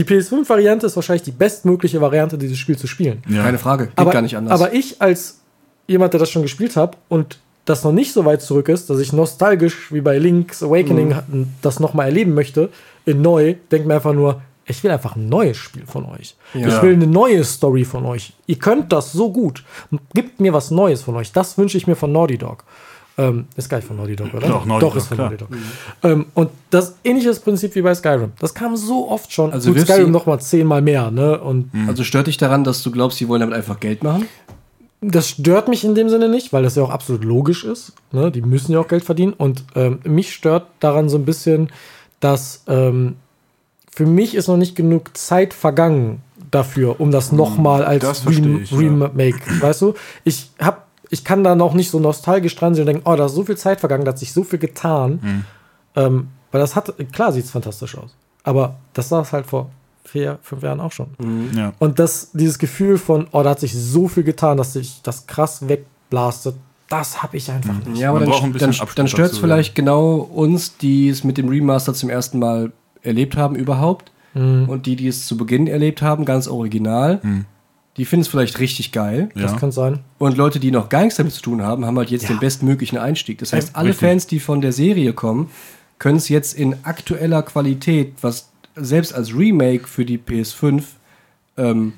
Die PS5-Variante ist wahrscheinlich die bestmögliche Variante, dieses Spiel zu spielen. Ja. Keine Frage, geht aber, gar nicht anders. aber ich als jemand, der das schon gespielt hat und das noch nicht so weit zurück ist, dass ich nostalgisch wie bei Link's Awakening Mhm. das nochmal erleben möchte, in neu, denke mir einfach nur, ich will einfach ein neues Spiel von euch. Ja. Ich will eine neue Story von euch. Ihr könnt das so gut. Gebt mir was Neues von euch. Das wünsche ich mir von Naughty Dog. Ähm, ist gar nicht von Naughty Dog, oder? Doch, Naughty Doch Dog, ist von klar. Naughty Dog. Ähm, und das ähnliches Prinzip wie bei Skyrim. Das kam so oft schon. Also Gut, Skyrim du- noch mal zehnmal mehr. Ne? Und also stört dich daran, dass du glaubst, sie wollen damit einfach Geld machen? das stört mich in dem Sinne nicht, weil das ja auch absolut logisch ist. Ne? Die müssen ja auch Geld verdienen. Und ähm, mich stört daran so ein bisschen, dass ähm, für mich ist noch nicht genug Zeit vergangen dafür, um das nochmal als das versteh Rem ich, ja. Remake, weißt du? Ich hab, ich kann da noch nicht so nostalgisch dran sein und denken, oh, da ist so viel Zeit vergangen, da hat sich so viel getan. Mhm. Ähm, weil das hat, klar sieht es fantastisch aus. Aber das sah es halt vor vier, fünf Jahren auch schon. Ja. Und das, dieses Gefühl von, oh, da hat sich so viel getan, dass sich das krass wegblastet, das habe ich einfach nicht. Ja, aber Man dann, dann, dann stört es vielleicht genau uns, die es mit dem Remaster zum ersten Mal erlebt haben überhaupt. Mhm. Und die, die es zu Beginn erlebt haben, ganz original, die finden es vielleicht richtig geil. Das Ja. kann sein. Und Leute, die noch gar nichts damit zu tun haben, haben halt jetzt Ja. den bestmöglichen Einstieg. Das heißt, alle richtig. Fans, die von der Serie kommen, können es jetzt in aktueller Qualität, was selbst als Remake für die PS5 ähm,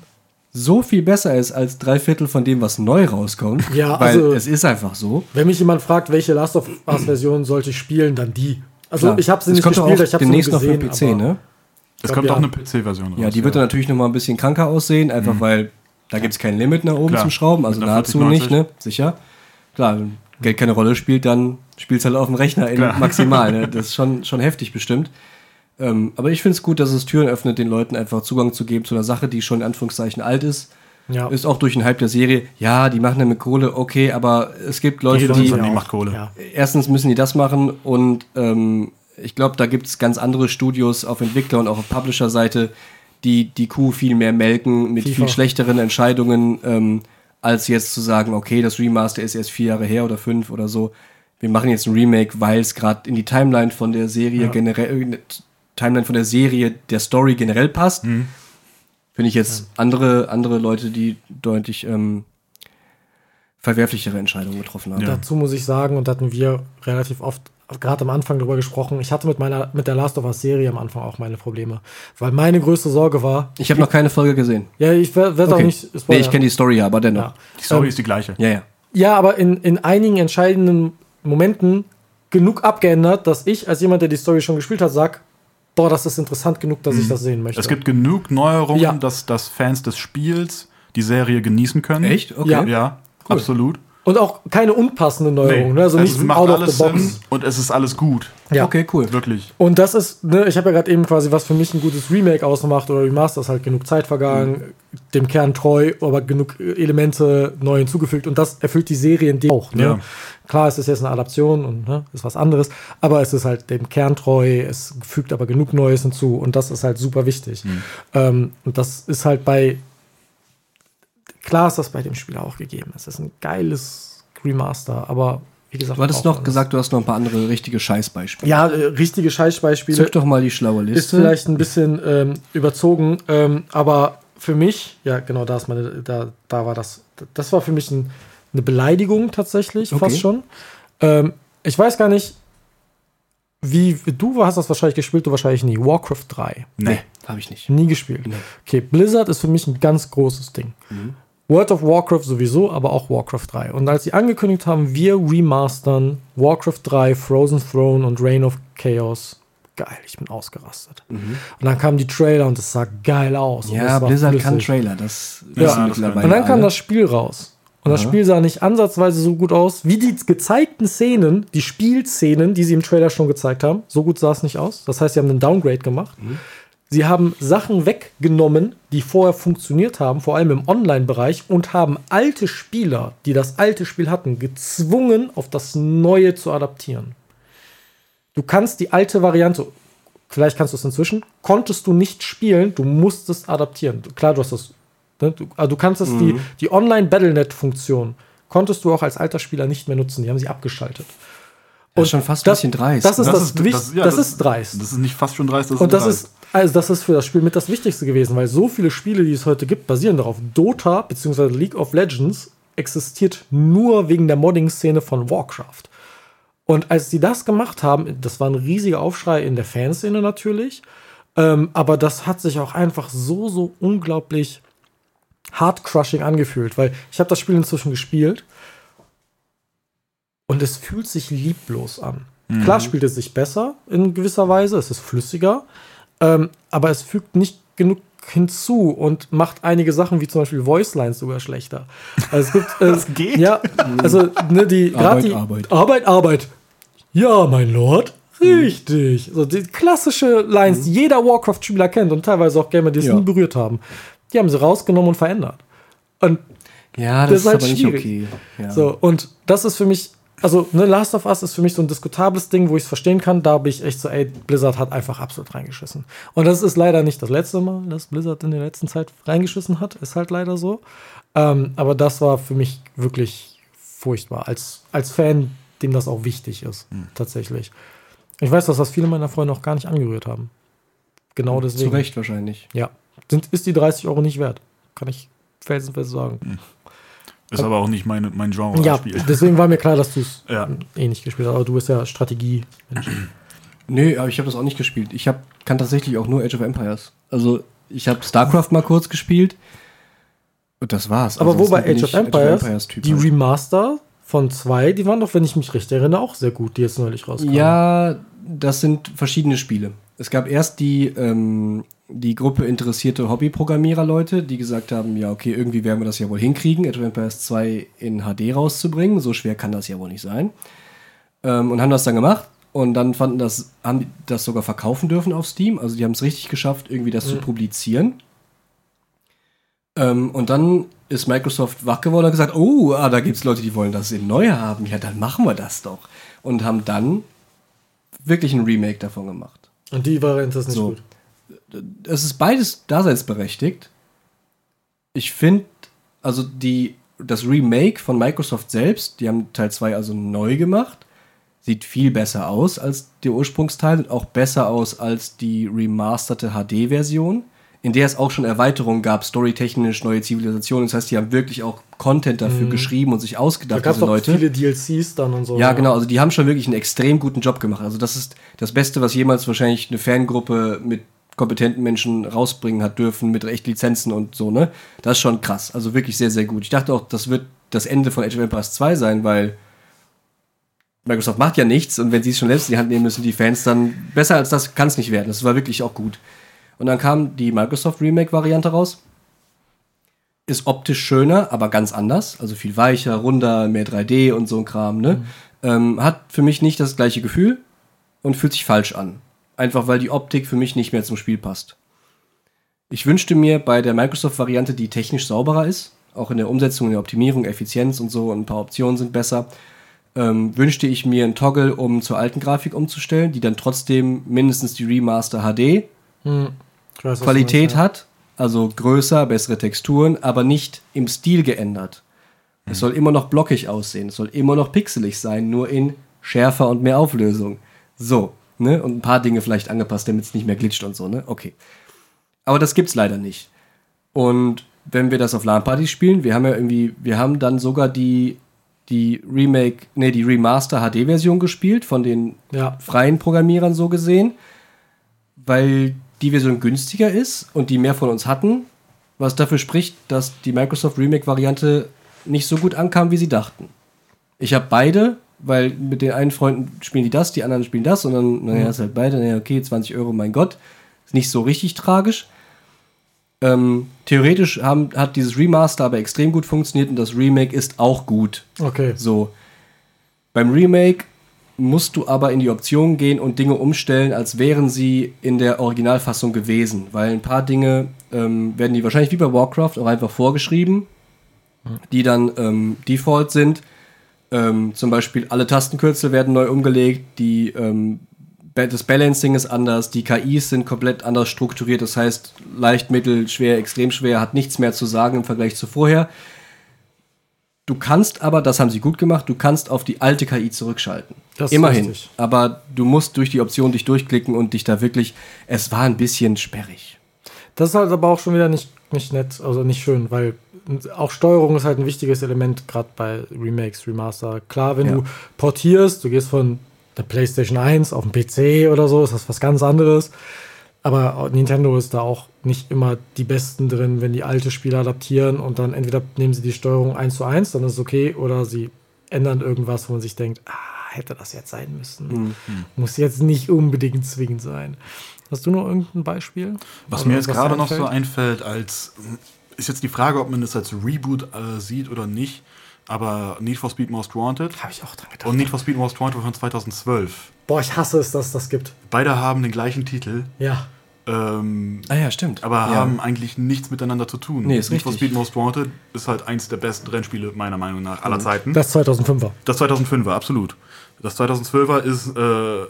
so viel besser ist als drei Viertel von dem, was neu rauskommt. Ja, weil also- es ist einfach so. Wenn mich jemand fragt, welche Last of Us-Version sollte ich spielen, dann die. Also Klar. ich habe sie Es nicht gespielt, auch ich habe sie demnächst noch für gesehen. PC, aber- ne? Es glaub, kommt ja. auch eine PC-Version raus. Ja, die wird dann natürlich noch mal ein bisschen kranker aussehen, einfach weil da gibt es kein Limit nach oben Klar. zum Schrauben, also nahezu 4090. nicht, ne? Sicher. Klar, wenn Geld keine Rolle spielt, dann spielst halt auf dem Rechner maximal. Ne? Das ist schon, schon heftig bestimmt. Ähm, aber ich finde es gut, dass es Türen öffnet, den Leuten einfach Zugang zu geben zu einer Sache, die schon in Anführungszeichen alt ist. Ja. Ist auch durch den Hype der Serie, ja, die machen damit Kohle, okay, aber es gibt Leute, Jeder die, Unternehmen macht Kohle. Ja. erstens müssen die das machen und ähm, ich glaube, da gibt es ganz andere Studios auf Entwickler- und auch auf Publisher-Seite, die die Kuh viel mehr melken mit FIFA. viel schlechteren Entscheidungen, ähm, als jetzt zu sagen, okay, das Remaster ist erst vier Jahre her oder fünf oder so. Wir machen jetzt ein Remake, weil es gerade in die Timeline von der Serie Ja. generell, äh, Timeline von der Serie, der Story generell passt. Mhm. Finde ich jetzt andere, andere Leute, die deutlich ähm, verwerflichere Entscheidungen getroffen haben. Ja. Dazu muss ich sagen, und da hatten wir relativ oft, gerade am Anfang drüber gesprochen, ich hatte mit meiner, mit der Last of Us Serie am Anfang auch meine Probleme. Weil meine größte Sorge war, Ich habe noch keine Folge gesehen. ja, ich werde auch Okay. nicht Nee, spoilern. ich kenne die Story, ja, aber dennoch. ja. Die Story Ähm, ist die gleiche. Ja, ja. Ja, aber in, in einigen entscheidenden Momenten genug abgeändert, dass ich als jemand, der die Story schon gespielt hat, sag, boah, das ist interessant genug, dass ich das sehen möchte. Es gibt genug Neuerungen, Ja. dass, dass Fans des Spiels die Serie genießen können. Echt? Okay. Ja. Ja, absolut. Und auch keine unpassenden Neuerungen, ne? also nicht macht out of alles the box. Sinn und es ist alles gut. Ja. Okay, cool. Wirklich. Und das ist, ne, ich habe ja gerade eben quasi, was für mich ein gutes Remake ausmacht oder Remaster, ist halt genug Zeit vergangen, dem Kern treu, aber genug Elemente neu hinzugefügt und das erfüllt die Serie in dem auch. Ne? Ja. Klar, es ist jetzt eine Adaption und ne, ist was anderes, aber es ist halt dem Kern treu, es fügt aber genug Neues hinzu und das ist halt super wichtig. Ähm, und das ist halt bei, klar ist das bei dem Spiel auch gegeben. Es ist ein geiles Remaster, aber wie gesagt. Du hattest noch alles- gesagt, du hast noch ein paar andere richtige Scheißbeispiele. Ja, äh, richtige Scheißbeispiele Zück doch mal die schlaue Liste. ist vielleicht ein bisschen ähm, überzogen, ähm, aber für mich, ja genau, da ist meine, da, da war das, das war für mich ein, eine Beleidigung tatsächlich, Okay. fast schon. Ähm, ich weiß gar nicht, wie du hast das wahrscheinlich gespielt, du wahrscheinlich nie. Warcraft 3. Nee. Habe ich nicht. Nie gespielt. Okay, Blizzard ist für mich ein ganz großes Ding. World of Warcraft sowieso, aber auch Warcraft 3. Und als sie angekündigt haben, wir remastern Warcraft 3, Frozen Throne und Reign of Chaos, geil, ich bin ausgerastet. Und dann kamen die Trailer und es sah geil aus. Ja, Blizzard kann flüssig. Trailer. Das Ja, wissen mittlerweile Und dann kam alle. das Spiel raus. Und das Ja. Spiel sah nicht ansatzweise so gut aus, wie die gezeigten Szenen, die Spielszenen, die sie im Trailer schon gezeigt haben. So gut sah es nicht aus. Das heißt, sie haben einen Downgrade gemacht. Sie haben Sachen weggenommen, die vorher funktioniert haben, vor allem im Online-Bereich, und haben alte Spieler, die das alte Spiel hatten, gezwungen, auf das neue zu adaptieren. Du kannst die alte Variante, vielleicht kannst du es inzwischen, konntest du nicht spielen, du musstest adaptieren. Klar, du hast das, ne, du, also du kannst das, die, die Online-Battlenet-Funktion, konntest du auch als alter Spieler nicht mehr nutzen, die haben sie abgeschaltet. Das ist schon fast ein bisschen dreist. Das ist Das das, ist- das- ja, das das- ist dreist. Das ist nicht fast schon dreist, das Und das dreist. ist, also das ist für das Spiel mit das Wichtigste gewesen, weil so viele Spiele, die es heute gibt, basieren darauf. Dota bzw. League of Legends existiert nur wegen der Modding-Szene von Warcraft. Und als sie das gemacht haben, das war ein riesiger Aufschrei in der Fanszene natürlich, ähm, aber das hat sich auch einfach so, so unglaublich hard-crushing angefühlt, weil ich habe das Spiel inzwischen gespielt und es fühlt sich lieblos an. Klar spielt es sich besser in gewisser Weise, es ist flüssiger, ähm, aber es fügt nicht genug hinzu und macht einige Sachen wie zum Beispiel Voicelines sogar schlechter. Also es gibt, äh, Das geht? Ja, also ne, die Arbeit, die Arbeit. Arbeit, Arbeit. Ja, mein Lord. Richtig. So die klassische Lines, die jeder Warcraft-Spieler kennt und teilweise auch Gamer, die es Ja. nie berührt haben. Die haben sie rausgenommen und verändert. Und ja, das das, ist ist halt aber nicht schwierig. okay. Ja. so, und das ist für mich, also, ne, Last of Us ist für mich so ein diskutables Ding, wo ich es verstehen kann. Da bin ich echt so, ey, Blizzard hat einfach absolut reingeschissen. Und das ist leider nicht das letzte Mal, dass Blizzard in der letzten Zeit reingeschissen hat. Ist halt leider so. Ähm, aber das war für mich wirklich furchtbar. Als, als Fan, dem das auch wichtig ist, tatsächlich. Ich weiß, dass das viele meiner Freunde auch gar nicht angerührt haben. Genau deswegen. Zu Recht wahrscheinlich. Ja. Sind, ist die 30 Euro nicht wert. Kann ich felsenfest sagen. Ist aber auch nicht mein, mein Genre Ja, Spiel. deswegen war mir klar, dass du es Ja. eh nicht gespielt hast. Aber du bist ja Strategie. Mensch. Nö, aber ich habe das auch nicht gespielt. Ich hab, kann tatsächlich auch nur Age of Empires. Also, ich habe StarCraft mal kurz gespielt. Und das war's. Aber wo Ansonsten bei Age of Empires, Typ die halt. Remaster von zwei, die waren doch, wenn ich mich recht erinnere, auch sehr gut, die jetzt neulich rauskamen. Ja, das sind verschiedene Spiele. Es gab erst die, ähm, die Gruppe interessierte Hobbyprogrammierer-Leute, die gesagt haben, ja, okay, irgendwie werden wir das ja wohl hinkriegen, Age of Empires 2 in HD rauszubringen. So schwer kann das ja wohl nicht sein. Ähm, und haben das dann gemacht. Und dann fanden das, haben die das sogar verkaufen dürfen auf Steam. Also die haben es richtig geschafft, irgendwie das zu publizieren. Ähm, und dann ist Microsoft wach geworden und hat gesagt, oh, ah, da gibt es Leute, die wollen das in neu haben. Ja, dann machen wir das doch. Und haben dann wirklich ein Remake davon gemacht. Und die Variante ist nicht So. gut. Es ist beides daseinsberechtigt. Ich finde, also die, das Remake von Microsoft selbst, die haben Teil 2 also neu gemacht, sieht viel besser aus als der Ursprungsteil und auch besser aus als die remasterte HD-Version, in der es auch schon Erweiterungen gab, storytechnisch, neue Zivilisationen. Das heißt, die haben wirklich auch Content dafür geschrieben und sich Da ausgedacht, gab es diese auch Leute. viele DLCs dann und so. Ja, genau. Also die haben schon wirklich einen extrem guten Job gemacht. Also das ist das Beste, was jemals wahrscheinlich eine Fangruppe mit kompetenten Menschen rausbringen hat dürfen, mit echt Lizenzen und so, ne? Das ist schon krass. Also wirklich sehr, sehr gut. Ich dachte auch, das wird das Ende von Age of Empires 2 sein, weil Microsoft macht ja nichts und wenn sie es schon selbst in die Hand nehmen müssen, die Fans, dann besser als das kann es nicht werden. Das war wirklich auch gut. Und dann kam die Microsoft Remake-Variante raus. Ist optisch schöner, aber ganz anders. Also viel weicher, runder, mehr 3D und so ein Kram. Ne? Ähm, hat für mich nicht das gleiche Gefühl und fühlt sich falsch an. Einfach weil die Optik für mich nicht mehr zum Spiel passt. Ich wünschte mir bei der Microsoft-Variante, die technisch sauberer ist, auch in der Umsetzung, in der Optimierung, Effizienz und so, und ein paar Optionen sind besser, ähm, wünschte ich mir einen Toggle, um zur alten Grafik umzustellen, die dann trotzdem mindestens die Remaster HD Ich weiß, Qualität meinst, ja. hat, also größer, bessere Texturen, aber nicht im Stil geändert. Es soll immer noch blockig aussehen, es soll immer noch pixelig sein, nur in schärfer und mehr Auflösung. So, ne? Und ein paar Dinge vielleicht angepasst, damit es nicht mehr glitscht und so, ne? Okay. Aber das gibt's leider nicht. Und wenn wir das auf LAN-Partys spielen, wir haben ja irgendwie, wir haben dann sogar die die Remake, nee, die Remaster HD-Version gespielt, von den Ja. freien Programmierern so gesehen, weil die Version günstiger ist und die mehr von uns hatten, was dafür spricht, dass die Microsoft Remake-Variante nicht so gut ankam, wie sie dachten. Ich habe beide, weil mit den einen Freunden spielen die das, die anderen spielen das und dann, naja, ist halt beide, naja, okay, 20 Euro, mein Gott. Ist nicht so richtig tragisch. Ähm, theoretisch haben, hat dieses Remaster aber extrem gut funktioniert und das Remake ist auch gut. Okay. So. Beim Remake musst du aber in die Optionen gehen und Dinge umstellen, als wären sie in der Originalfassung gewesen. Weil ein paar Dinge ähm, werden die wahrscheinlich wie bei Warcraft auch einfach vorgeschrieben, die dann ähm, Default sind. Ähm, zum Beispiel alle Tastenkürzel werden neu umgelegt, die, ähm, das Balancing ist anders, die KIs sind komplett anders strukturiert. Das heißt, leicht, mittel, schwer, extrem schwer hat nichts mehr zu sagen im Vergleich zu vorher. Du kannst aber, das haben sie gut gemacht, du kannst auf die alte KI zurückschalten. Das ist Immerhin. richtig. Aber du musst durch die Option dich durchklicken und dich da wirklich. Es war ein bisschen sperrig. Das ist halt aber auch schon wieder nicht, nicht nett, also nicht schön, weil auch Steuerung ist halt ein wichtiges Element, gerade bei Remakes, Remaster. Klar, wenn Ja. du portierst, du gehst von der PlayStation 1 auf den PC oder so, ist das was ganz anderes. Aber Nintendo ist da auch nicht immer die Besten drin, wenn die alte Spiele adaptieren und dann entweder nehmen sie die Steuerung 1 zu 1, dann ist es okay, oder sie ändern irgendwas, wo man sich denkt, ah, hätte das jetzt sein müssen. Muss jetzt nicht unbedingt zwingend sein. Hast du noch irgendein Beispiel? Was mir jetzt gerade noch so einfällt, als ist jetzt die Frage, ob man es als Reboot äh, sieht oder nicht. Aber Need for Speed Most Wanted Habe ich auch dran gedacht. und Need for Speed Most Wanted von 2012. Boah, ich hasse es, dass es das gibt. Beide haben den gleichen Titel, Ja. ähm, Ah ja, stimmt. aber ja. haben eigentlich nichts miteinander zu tun. Nee, ist Need for richtig. Speed Most Wanted ist halt eins der besten Rennspiele meiner Meinung nach Mhm. aller Zeiten. Das 2005er. Das 2005er, absolut. Das 2012er ist äh,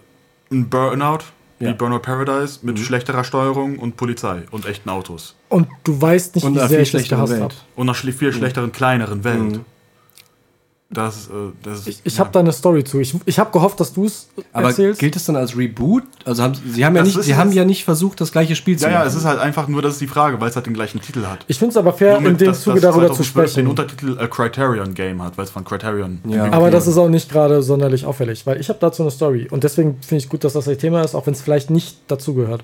ein Burnout, Ja. wie Burnout Paradise, mit Mhm. schlechterer Steuerung und Polizei und echten Autos. Und du weißt nicht, Und wie einer sehr viel ich das schlechteren gehasst Welt. habe. Und einer schle- viel schlechteren, kleineren Welt. Mhm. Das, äh, das ist, Ich, ich habe da eine Story zu. Ich, ich habe gehofft, dass du es Aber erzählst. gilt es dann als Reboot? Also haben, sie haben ja nicht, sie haben ja nicht versucht, das gleiche Spiel zu Ja, ja, machen. es ist halt einfach nur, das ist die Frage, weil es halt den gleichen Titel hat. ich finde es aber fair, Nur mit, in dem dass- Zuge dass darüber zu 2012 Den sprechen. Untertitel äh, Criterion Game hat, weil es von Criterion. Ja. Aber das ist auch nicht gerade sonderlich auffällig, weil ich habe dazu eine Story. Und deswegen finde ich gut, dass das ein Thema ist, auch wenn es vielleicht nicht dazugehört.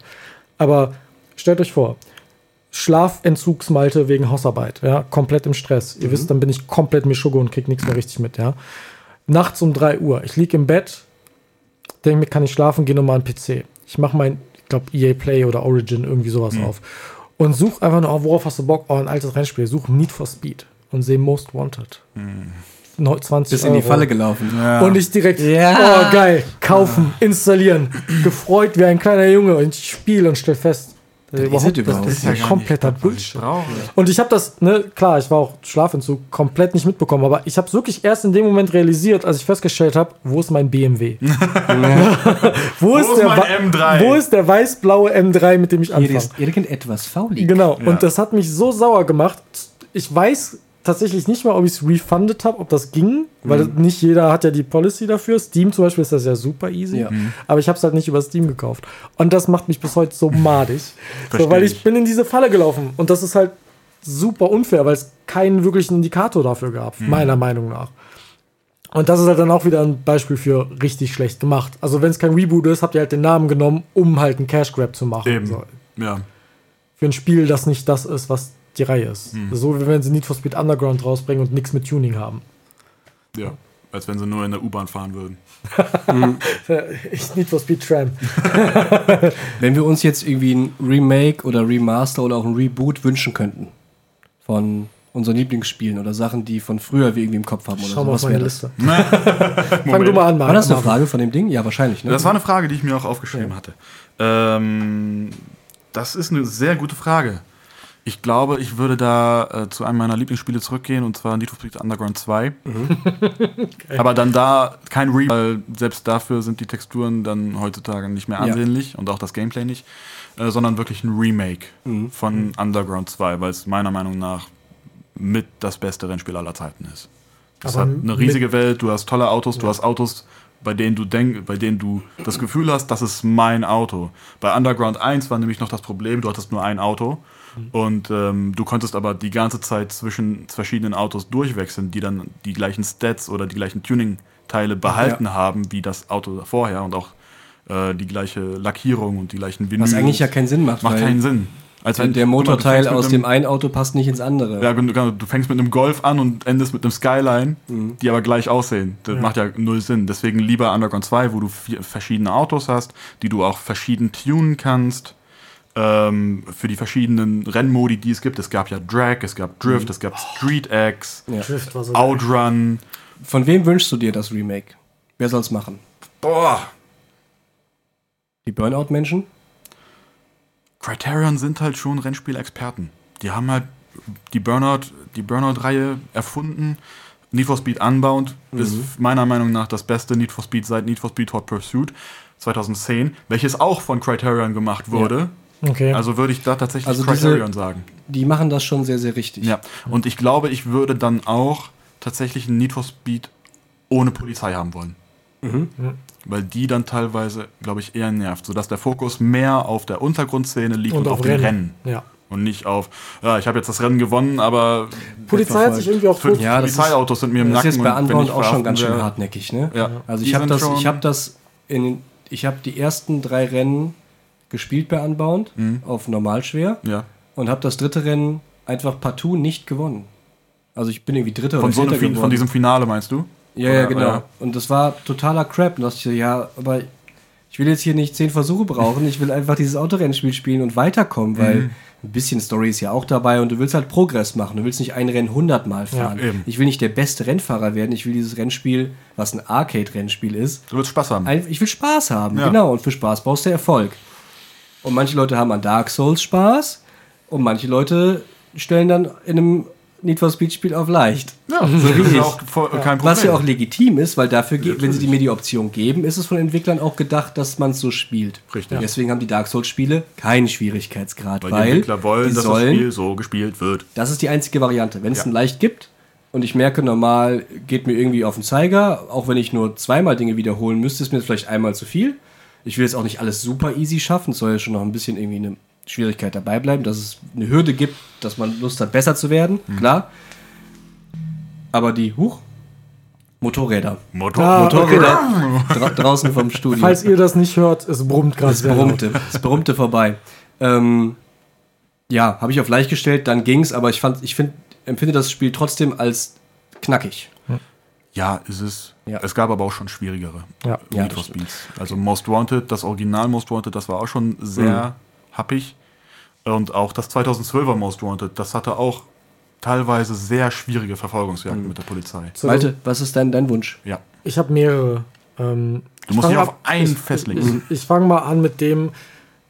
Aber stellt euch vor, Schlafentzugsmalte wegen Hausarbeit, ja, komplett im Stress. Ihr wisst, dann bin ich komplett Mischugge und krieg nichts mehr richtig mit, ja. Nachts um 3 Uhr, ich lieg im Bett, denke mir, kann ich schlafen, gehe nochmal an den PC. Ich mache mein, ich glaube, EA Play oder Origin, irgendwie sowas auf. Und such einfach nur, oh, worauf hast du Bock? Oh, ein altes Rennspiel. Such Need for Speed und sehe Most Wanted. Neu- 20 Bist in die. Falle gelaufen. Und ich direkt, Ja. oh geil, kaufen, installieren. Gefreut wie ein kleiner Junge und ich spiele und stell fest, das, ist es überhaupt? das Das ist ja kompletter Bullshit. Und ich habe das, ne, klar, ich war auch Schlafentzug, komplett nicht mitbekommen, aber ich habe es wirklich erst in dem Moment realisiert, als ich festgestellt habe, wo ist mein BMW? wo, ist ist der, mein wa- M3? Wo ist der weiß-blaue M3, mit dem ich Hier anfange? ist irgendetwas faulig. Genau, Ja. und das hat mich so sauer gemacht. Ich weiß tatsächlich nicht mal, ob ich es refunded habe, ob das ging, weil Mhm. nicht jeder hat ja die Policy dafür. Steam zum Beispiel ist das ja super easy, Ja. aber ich habe es halt nicht über Steam gekauft. Und das macht mich bis heute so madig, so, weil ich ich. bin in diese Falle gelaufen und das ist halt super unfair, weil es keinen wirklichen Indikator dafür gab, Mhm. meiner Meinung nach. Und das ist halt dann auch wieder ein Beispiel für richtig schlecht gemacht. Also wenn es kein Reboot ist, habt ihr halt den Namen genommen, um halt einen Cash Grab zu machen. Eben. So Ja. für ein Spiel, das nicht das ist, was die Reihe ist. Hm. So wie wenn sie Need for Speed Underground rausbringen und nichts mit Tuning haben. ja. Als wenn sie nur in der U-Bahn fahren würden. Ich Need for Speed Tram. Wenn wir uns jetzt irgendwie ein Remake oder Remaster oder auch ein Reboot wünschen könnten von unseren Lieblingsspielen oder Sachen, die von früher wir irgendwie im Kopf haben oder Schau so, was meine wäre das? Liste. Fang du mal an, War das eine Marc. Frage von dem Ding? Ja, wahrscheinlich. Ne? Das war eine Frage, die ich mir auch aufgeschrieben hatte. Ähm, das ist eine sehr gute Frage. Ich glaube, ich würde da äh, zu einem meiner Lieblingsspiele zurückgehen und zwar Need for Speed Underground 2. Aber dann da kein Re, weil selbst dafür sind die Texturen dann heutzutage nicht mehr Ja. ansehnlich und auch das Gameplay nicht, äh, sondern wirklich ein Remake von Underground 2, weil es meiner Meinung nach mit das beste Rennspiel aller Zeiten ist. Es hat eine riesige Welt, du hast tolle Autos, du hast Autos bei denen du denk, bei denen du das Gefühl hast, das ist mein Auto. Bei Underground 1 war nämlich noch das Problem, du hattest nur ein Auto und ähm, du konntest aber die ganze Zeit zwischen verschiedenen Autos durchwechseln, die dann die gleichen Stats oder die gleichen Tuning-Teile behalten haben wie das Auto vorher und auch äh, die gleiche Lackierung und die gleichen Vinyls. Was eigentlich ja keinen Sinn macht. macht keinen Sinn. Als Der, wenn- der Motorteil aus dem einen Auto passt nicht ins andere. ja, genau, du fängst mit einem Golf an und endest mit einem Skyline, Mhm. die aber gleich aussehen. Das macht ja null Sinn. Deswegen lieber Underground 2, wo du vier verschiedene Autos hast, die du auch verschieden tunen kannst. Ähm, für die verschiedenen Rennmodi, die es gibt. Es gab ja Drag, es gab Drift, Mhm. es gab Street X, Ja. So Outrun. Von wem wünschst du dir das Remake? Wer soll's machen? Boah, Die Burnout-Menschen? Criterion sind halt schon Rennspielexperten. Die haben halt die Burnout, die Burnout-Reihe erfunden. Need for Speed Unbound ist meiner Meinung nach das beste Need for Speed seit Need for Speed Hot Pursuit 2010, welches auch von Criterion gemacht wurde. Okay. Also würde ich da tatsächlich Also diese- Criterion sagen. Die machen das schon sehr, sehr richtig. Ja. Und ich glaube, ich würde dann auch tatsächlich ein Need for Speed ohne Polizei haben wollen. Weil die dann teilweise, glaube ich, eher nervt, sodass der Fokus mehr auf der Untergrundszene liegt und, auf, den Rennen. Ja. Und nicht auf, ja, ich habe jetzt das Rennen gewonnen, aber Polizei hat sich irgendwie auch fünf. Ja, das ist- Polizeiautos sind mir im Das ist Nacken. jetzt bei und wenn Unbound auch schon ganz schön hartnäckig, ne? Ja. Also ich habe das, ich habe das in, ich habe die ersten drei Rennen gespielt bei Unbound Mhm. auf Normalschwer Ja. und habe das dritte Rennen einfach partout nicht gewonnen. Also ich bin irgendwie Dritter Von, oder so einem, Vierter geworden. von diesem Finale meinst du? Ja, ja, genau. ja. Und das war totaler Crap. Und da dachte ich so, ja, aber ich will jetzt hier nicht zehn Versuche brauchen. Ich will einfach dieses Autorennspiel spielen und weiterkommen, weil Mhm. ein bisschen Story ist ja auch dabei und du willst halt Progress machen. Du willst nicht ein Rennen hundertmal fahren. Ja, ich will nicht der beste Rennfahrer werden. Ich will dieses Rennspiel, was ein Arcade-Rennspiel ist, Du willst Spaß haben. ein, ich will Spaß haben. Ja. Genau. Und für Spaß brauchst du Erfolg. Und manche Leute haben an Dark Souls Spaß und manche Leute stellen dann in einem Need for Speed Spiel auf leicht. ja, so wie ich. auch kein Problem. Was ja auch legitim ist, weil dafür, ge- wenn sie die mir die Option geben, ist es von Entwicklern auch gedacht, dass man es so spielt. Richtig. Deswegen haben die Dark Souls-Spiele keinen Schwierigkeitsgrad, weil, weil, die Entwickler wollen, die dass sollen, das Spiel so gespielt wird. das ist die einzige Variante. Wenn es Ja. ein Leicht gibt und ich merke, normal geht mir irgendwie auf den Zeiger, auch wenn ich nur zweimal Dinge wiederholen müsste, ist mir das vielleicht einmal zu viel. Ich will jetzt auch nicht alles super easy schaffen, es soll ja schon noch ein bisschen irgendwie eine Schwierigkeit dabei bleiben, dass es eine Hürde gibt, dass man Lust hat, besser zu werden, Mhm. klar. Aber die, huch, Motorräder. Motor. Ah, Motorräder dra draußen vom Studio. Falls ihr das nicht hört, es brummt gerade laut. Brummte, das Brummte vorbei. Ähm, ja, habe ich auf leicht gestellt, dann ging's, aber ich fand, ich find, empfinde das Spiel trotzdem als knackig. Ja, ist es. Ja. Es gab aber auch schon schwierigere Ja. Ja, Need das for. Speeds. Also Most Wanted, das Original Most Wanted, das war auch schon sehr happig. Und auch das 2012er Most Wanted, das hatte auch teilweise sehr schwierige Verfolgungsjagden mit der Polizei. So, Malte, was ist dein, dein Wunsch? Ja. Ich habe mehrere. Ähm, Du musst ich dich auf einen ich, festlegen. Ich, ich fange mal an mit dem,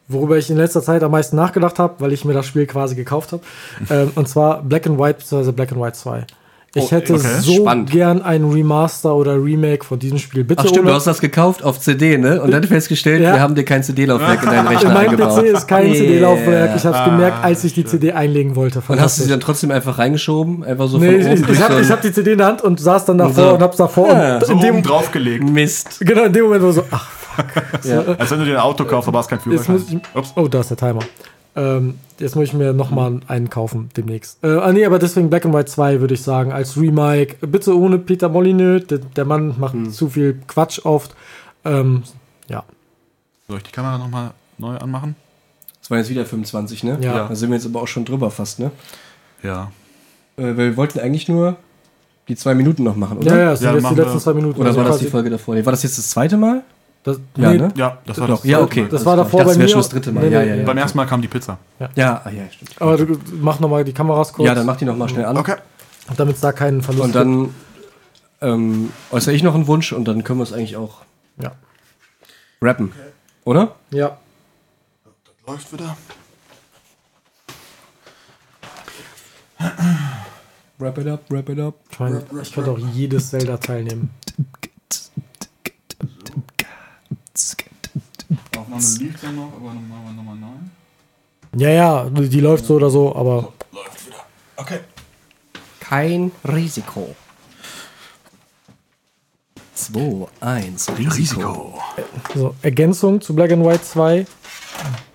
worüber ich in letzter Zeit am meisten nachgedacht habe, weil ich mir das Spiel quasi gekauft habe. ähm, und zwar Black and White bzw. Black and White 2. Ich Oh, hätte okay. so Spannend. gern ein Remaster oder Remake von diesem Spiel. Bitte Ach stimmt, ohne- du hast das gekauft auf CD, ne? Und dann festgestellt, Ja. wir haben dir kein CD-Laufwerk in deinen Rechner in meinem eingebaut. PC ist kein Yeah. CD-Laufwerk. Ich habe es gemerkt, als ich die CD einlegen wollte. Und hast du sie dann trotzdem einfach reingeschoben? Einfach so Nee, von ich, oben ich, ich habe hab die CD in der Hand und saß dann davor so. und hab's davor. Ja, und So in oben dem, draufgelegt. Mist. genau in dem Moment war so, ach, Ja. Als wenn du dir ein Auto kaufst, aber hast kein Führerschein. ich, Ups. oh, da ist der Timer. Ähm, jetzt muss ich mir nochmal einen kaufen demnächst. Äh, ah, nee, aber deswegen Black and White 2 würde ich sagen, als Remake. Bitte ohne Peter Molyneux. Der, der Mann macht Hm. zu viel Quatsch oft. Ähm, ja. Soll ich die Kamera nochmal neu anmachen? Das waren jetzt wieder 25, ne? Ja. Da sind wir jetzt aber auch schon drüber fast, ne? Ja. Äh, weil wir wollten eigentlich nur die zwei Minuten noch machen, Ja, oder? ja, es sind Ja, jetzt die letzten zwei Minuten. Oder Also war das quasi- die Folge davor? Nee, war das jetzt das zweite Mal? Das, Ja, nee, ne? Ja, das war Doch, das. ja, okay. Mal. Das war davor bei das wäre mir. schon das dritte Mal. Nee, ja, nee, ja, ja. Beim ersten Mal kam die Pizza. Ja, ah, ja, stimmt. Aber du, mach nochmal die Kameras kurz, Ja, dann mach die nochmal schnell an. Okay. damit es da keinen Verlust Und dann ähm, äußere ich noch einen Wunsch und dann können wir es eigentlich auch gibt. Ja. rappen. Oder? ja. Läuft wieder. Wrap it up, wrap it up. Ich meine, ich könnte auch jedes Zelda teilnehmen. Aufnahme lief ja noch, aber wir nochmal neu. Ja, ja, die, die läuft so oder so, aber Läuft wieder. Okay. Kein Risiko. 2, 1, Risiko. Risiko. So, Ergänzung zu Black and White 2.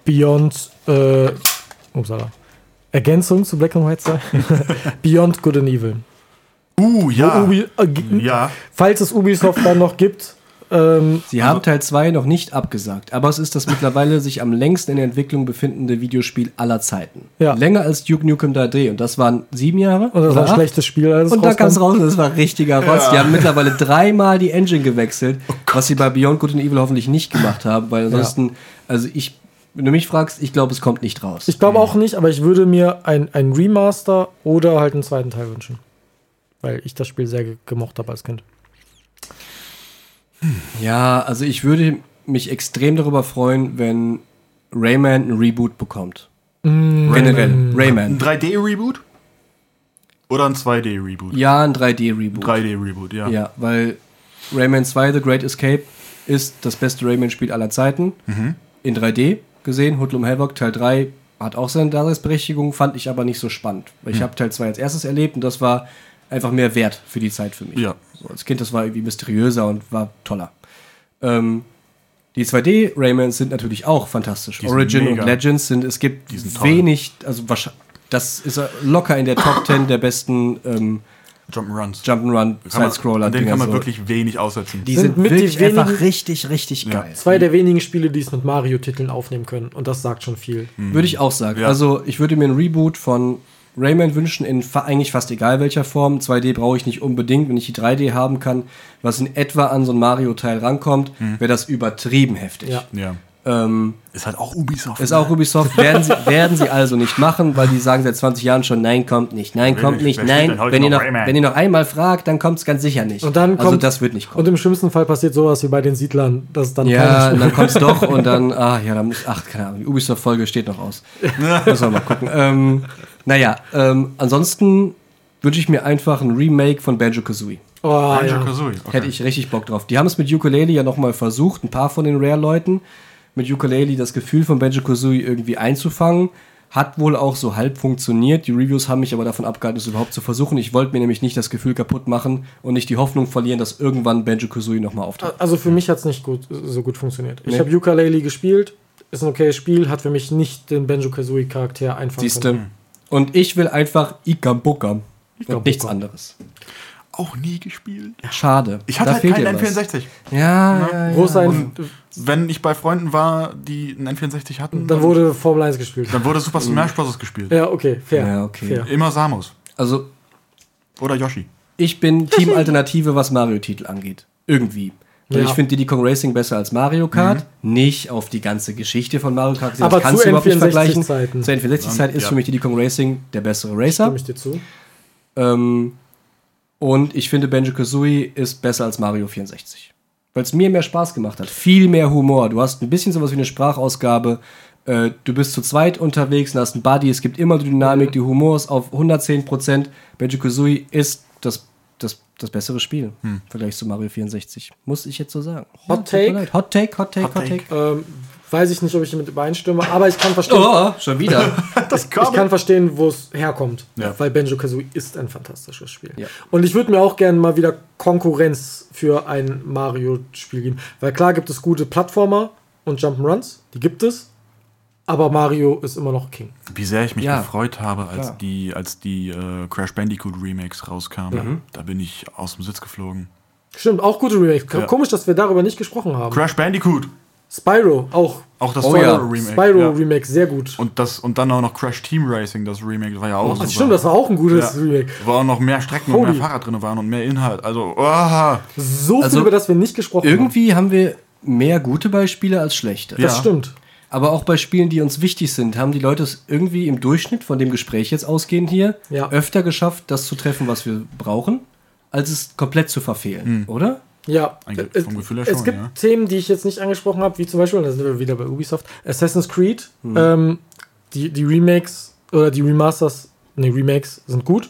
Beyond. Äh, upsala. Ergänzung zu Black and White 2. Beyond Good and Evil. Uh, ja. Ubi, äh, Ja. Falls es Ubisoft dann noch gibt. Ähm, Sie haben Teil 2 noch nicht abgesagt, aber es ist das mittlerweile sich am längsten in der Entwicklung befindende Videospiel aller Zeiten. Ja. Länger als Duke Nukem 3D und das waren sieben Jahre. und das war ein acht? schlechtes Spiel. als Und da kam es raus und das war richtiger Rotz. Die haben mittlerweile dreimal die Engine gewechselt, Oh was sie bei Beyond Good and Evil hoffentlich nicht gemacht haben, weil ansonsten, also ich, wenn du mich fragst, ich glaube, es kommt nicht raus. Ich glaube auch nicht, aber ich würde mir ein, ein Remaster oder halt einen zweiten Teil wünschen. Weil ich das Spiel sehr ge- gemocht habe als Kind. Ja, also ich würde mich extrem darüber freuen, wenn Rayman ein Reboot bekommt. Mm. Generell, Ein Rayman. 3D-Reboot? Oder ein 2D-Reboot? Ja, ein 3D-Reboot. 3D-Reboot, ja. Ja, weil Rayman 2 The Great Escape ist das beste Rayman-Spiel aller Zeiten. In 3D gesehen. Hoodlum Havoc Teil 3 hat auch seine Daseinsberechtigung, fand ich aber nicht so spannend. Weil ich habe Teil 2 als erstes erlebt und das war einfach mehr wert für die Zeit für mich. Ja. So, als Kind, das war irgendwie mysteriöser und war toller. Ähm, die 2D-Raymans sind natürlich auch fantastisch. Origin mega. und Legends sind, es gibt Die sind wenig, also wahrscheinlich, das ist locker in der Top 10 der besten ähm, Jump'n'Runs. Jump'n'Run, Kann man- Side-Scroller. denen kann man so. wirklich wenig aussetzen. Die Sind sind, mit wirklich einfach wenigen- richtig, richtig Ja. geil. Zwei der wenigen Spiele, die es mit Mario-Titeln aufnehmen können. Und das sagt schon viel. Würde ich auch sagen. Ja. Also, ich würde mir ein Reboot von Rayman wünschen, in fa eigentlich fast egal welcher Form. 2D brauche ich nicht unbedingt. Wenn ich die 3D haben kann, was in etwa an so ein Mario-Teil rankommt, wäre das übertrieben heftig. Ja. ja. Ähm, Ist halt auch Ubisoft. ist auch Ubisoft. werden, sie, werden sie also nicht machen, weil die sagen seit 20 Jahren schon, nein, kommt nicht, nein, kommt nicht, nein. Wenn ihr, noch wenn ihr noch einmal fragt, dann kommt es ganz sicher nicht. Und dann also kommt- das wird nicht kommen. Und im schlimmsten Fall passiert sowas wie bei den Siedlern, dass dann Ja, und dann kommt's doch und dann, ah ja, dann muss, ach, keine Ahnung, die Ubisoft-Folge steht noch aus. Müssen wir mal gucken. Ähm, naja, ähm, ansonsten wünsche ich mir einfach ein Remake von Banjo-Kazooie. Oh, Banjo ja. Kazooie. Okay. Hätte ich richtig Bock drauf. Die haben es mit Ukulele ja nochmal versucht, ein paar von den Rare-Leuten, mit Ukulele das Gefühl von Banjo-Kazooie irgendwie einzufangen. Hat wohl auch so halb funktioniert. Die Reviews haben mich aber davon abgehalten, es überhaupt zu versuchen. Ich wollte mir nämlich nicht das Gefühl kaputt machen und nicht die Hoffnung verlieren, dass irgendwann Banjo-Kazooie nochmal auftaucht. Also für mich hat es nicht gut, so gut funktioniert. Ich Nee. habe Ukulele gespielt, ist ein okayes Spiel, hat für mich nicht den Banjo-Kazooie-Charakter einfangen Siehste. können. Und ich will einfach Ikam Bukam. Und nichts Bukam. anderes. Auch nie gespielt. Schade. Ich hatte Da halt keinen dir was. N64. Ja, ja, ja. Großer Und wenn ich bei Freunden war, die einen N64 hatten, Dann wurde Formel 1 gespielt. dann wurde Super Smash Bros. gespielt. Ja, okay, fair. Ja, okay. fair. Immer Samus. Also, Oder Yoshi. ich bin Team Alternative, was Mario-Titel angeht. Irgendwie. Ja. ich finde Diddy Kong Racing besser als Mario Kart. Nicht auf die ganze Geschichte von Mario Kart. gesehen, Aber das kannst du überhaupt nicht vergleichen. N64-Zeiten. Zu N64-Zeit ist Ja. für mich Diddy Kong Racing der bessere Racer. Stimme ich dir zu. Ähm, und ich finde Banjo-Kazooie ist besser als Mario 64. Weil es mir mehr Spaß gemacht hat. Viel mehr Humor. Du hast ein bisschen sowas wie eine Sprachausgabe. Äh, du bist zu zweit unterwegs und hast einen Buddy. Es gibt immer die Dynamik. Die Humor ist auf 110%. Banjo-Kazooie ist das, das, das bessere Spiel im Vergleich zu Mario 64. Muss ich jetzt so sagen. Hot mir Take? Hot Take, Hot Take, Hot Hot Take. Take. Ähm, weiß ich nicht, ob ich damit übereinstimme, aber ich kann verstehen, Oh, schon wieder. Das ich kann verstehen, wo es herkommt. Ja. Weil Banjo Kazooie ist ein fantastisches Spiel. Ja. Und ich würde mir auch gerne mal wieder Konkurrenz für ein Mario-Spiel geben. Weil klar gibt es gute Plattformer und Jump'n'Runs, die gibt es. Aber Mario ist immer noch King. Wie sehr ich mich Ja. gefreut habe, als Klar. die, als die äh, Crash Bandicoot Remakes rauskamen. Da bin ich aus dem Sitz geflogen. Stimmt, auch gute Remakes. Ja. Komisch, dass wir darüber nicht gesprochen haben. Crash Bandicoot! Spyro, auch. Auch das Oh ja. Remake. Spyro ja. Remake, sehr gut. Und, das, und dann auch noch Crash Team Racing, das Remake, das war ja auch Ach, super. stimmt, das war auch ein gutes Ja. Remake. Wo auch noch mehr Strecken und Holy. mehr Fahrrad drin waren und mehr Inhalt. Also, oh, So Also, viel, über das wir nicht gesprochen haben. Irgendwie haben wir mehr gute Beispiele als schlechte. Das stimmt. Aber auch bei Spielen, die uns wichtig sind, haben die Leute es irgendwie im Durchschnitt von dem Gespräch jetzt ausgehend hier Ja. öfter geschafft, das zu treffen, was wir brauchen, als es komplett zu verfehlen, oder? Ja, es, vom Gefühl her es schon, gibt ja. Themen, die ich jetzt nicht angesprochen habe, wie zum Beispiel, da sind wir wieder bei Ubisoft, Assassin's Creed. Hm. Ähm, die, die Remakes oder die Remasters, ne, Remakes sind gut.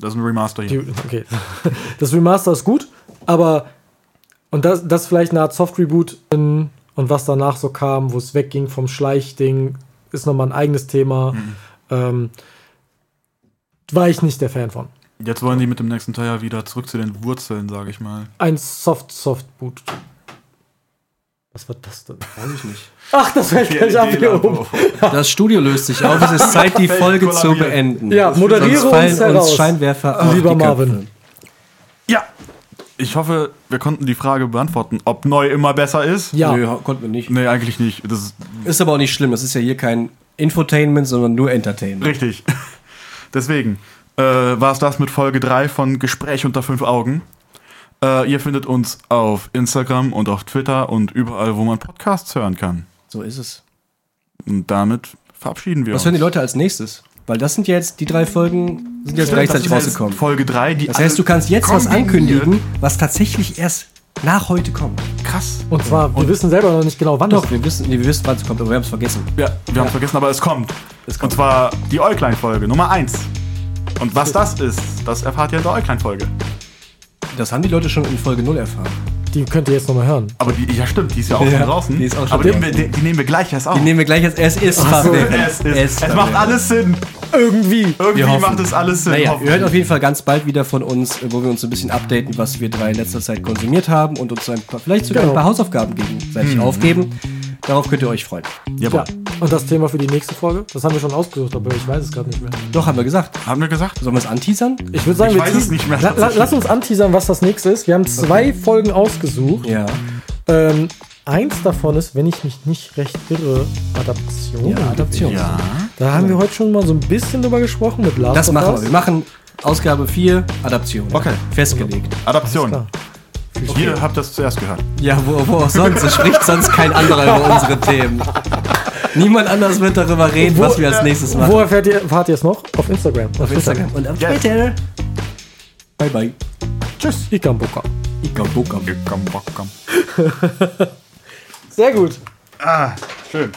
das ist ein Remaster hier. Die, okay. Das Remaster ist gut, aber und das, das vielleicht eine Art Soft-Reboot in- und was danach so kam, wo es wegging vom Schleichding, ist nochmal ein eigenes Thema. Mhm. Ähm, war ich nicht der Fan von. Jetzt wollen die mit dem nächsten Teil ja wieder zurück zu den Wurzeln, sage ich mal. Ein Soft Soft Boot. Was war das denn? Weiß ich nicht. Ach, das fällt gleich ab hier oben. Das Studio löst sich auf. Es ist Zeit, die Folge zu beenden. Ja, moderiere Sonst fallen uns uns Scheinwerfer Lieber die Köpfe. Ich hoffe, wir konnten die Frage beantworten, ob neu immer besser ist. Ja. Nö, konnten wir nicht. Nee, eigentlich nicht. Das ist Ist aber auch nicht schlimm. Das ist ja hier kein Infotainment, sondern nur Entertainment. richtig. Deswegen äh, war es das mit Folge 3 von Gespräch unter fünf Augen. Äh, ihr findet uns auf Instagram und auf Twitter und überall, wo man Podcasts hören kann. So ist es. Und damit verabschieden wir Was uns. hören die Leute als nächstes? Weil das sind jetzt, die drei Folgen sind jetzt gleichzeitig Das ist rausgekommen. Folge 3, die Das heißt, du kannst jetzt was ankündigen, was tatsächlich erst nach heute kommt. Krass. Und zwar, wir wissen selber noch nicht genau, wann Doch, das wir wissen, nee, wir wissen, wann es kommt, aber wir haben es vergessen. Ja, wir haben es vergessen, aber es kommt. Es Und kommt. zwar die Äuglein-Folge, Nummer 1. Und was das ist, das erfahrt ihr in der Äuglein-Folge. Das haben die Leute schon in Folge 0 erfahren. Die könnt ihr jetzt nochmal hören. Aber die, ja stimmt, die ist ja auch Ja, schon draußen. die ist auch schon aber die, draußen. nehmen wir- die, die nehmen wir gleich erst auf. Die nehmen wir gleich als es ist. Ach so, es, ist, es, macht alles Sinn. Irgendwie. Irgendwie macht es alles Sinn. Naja, ihr hört auf jeden Fall ganz bald wieder von uns, wo wir uns ein bisschen updaten, was wir drei in letzter Zeit konsumiert haben und uns ein paar, vielleicht sogar Genau. ein paar Hausaufgaben gegenseitig Mhm. aufgeben. Darauf könnt ihr euch freuen. Jawohl. Ja. Und das Thema für die nächste Folge, das haben wir schon ausgesucht, aber ich weiß es gerade nicht mehr. Doch, haben wir gesagt. Haben wir gesagt? Sollen wir es anteasern? Ich würde sagen, Ich wir weiß es nicht mehr, La, lass uns anteasern, was das nächste ist. Wir haben zwei Folgen ausgesucht. Ja. Ähm, eins davon ist, wenn ich mich nicht recht irre, Adaption. Ja, Adaption. Ja. Da haben wir heute schon mal so ein bisschen drüber gesprochen mit Last Das machen wir. Wir machen Ausgabe 4, Adaption. Okay. Festgelegt. Adaption. Klar. Ihr habt das zuerst gehört. Ja, wo, wo auch sonst? Es spricht sonst kein anderer über unsere Themen. Niemand anders wird darüber reden, was wir als nächstes machen. Wo erfährt ihr, erfahrt ihr es noch? Auf Instagram. Auf Instagram. Und auf Yes. Twitter. Bye bye. Tschüss. Ikamboka. Ikam Komm, komm, komm. Sehr gut. Ah, schön.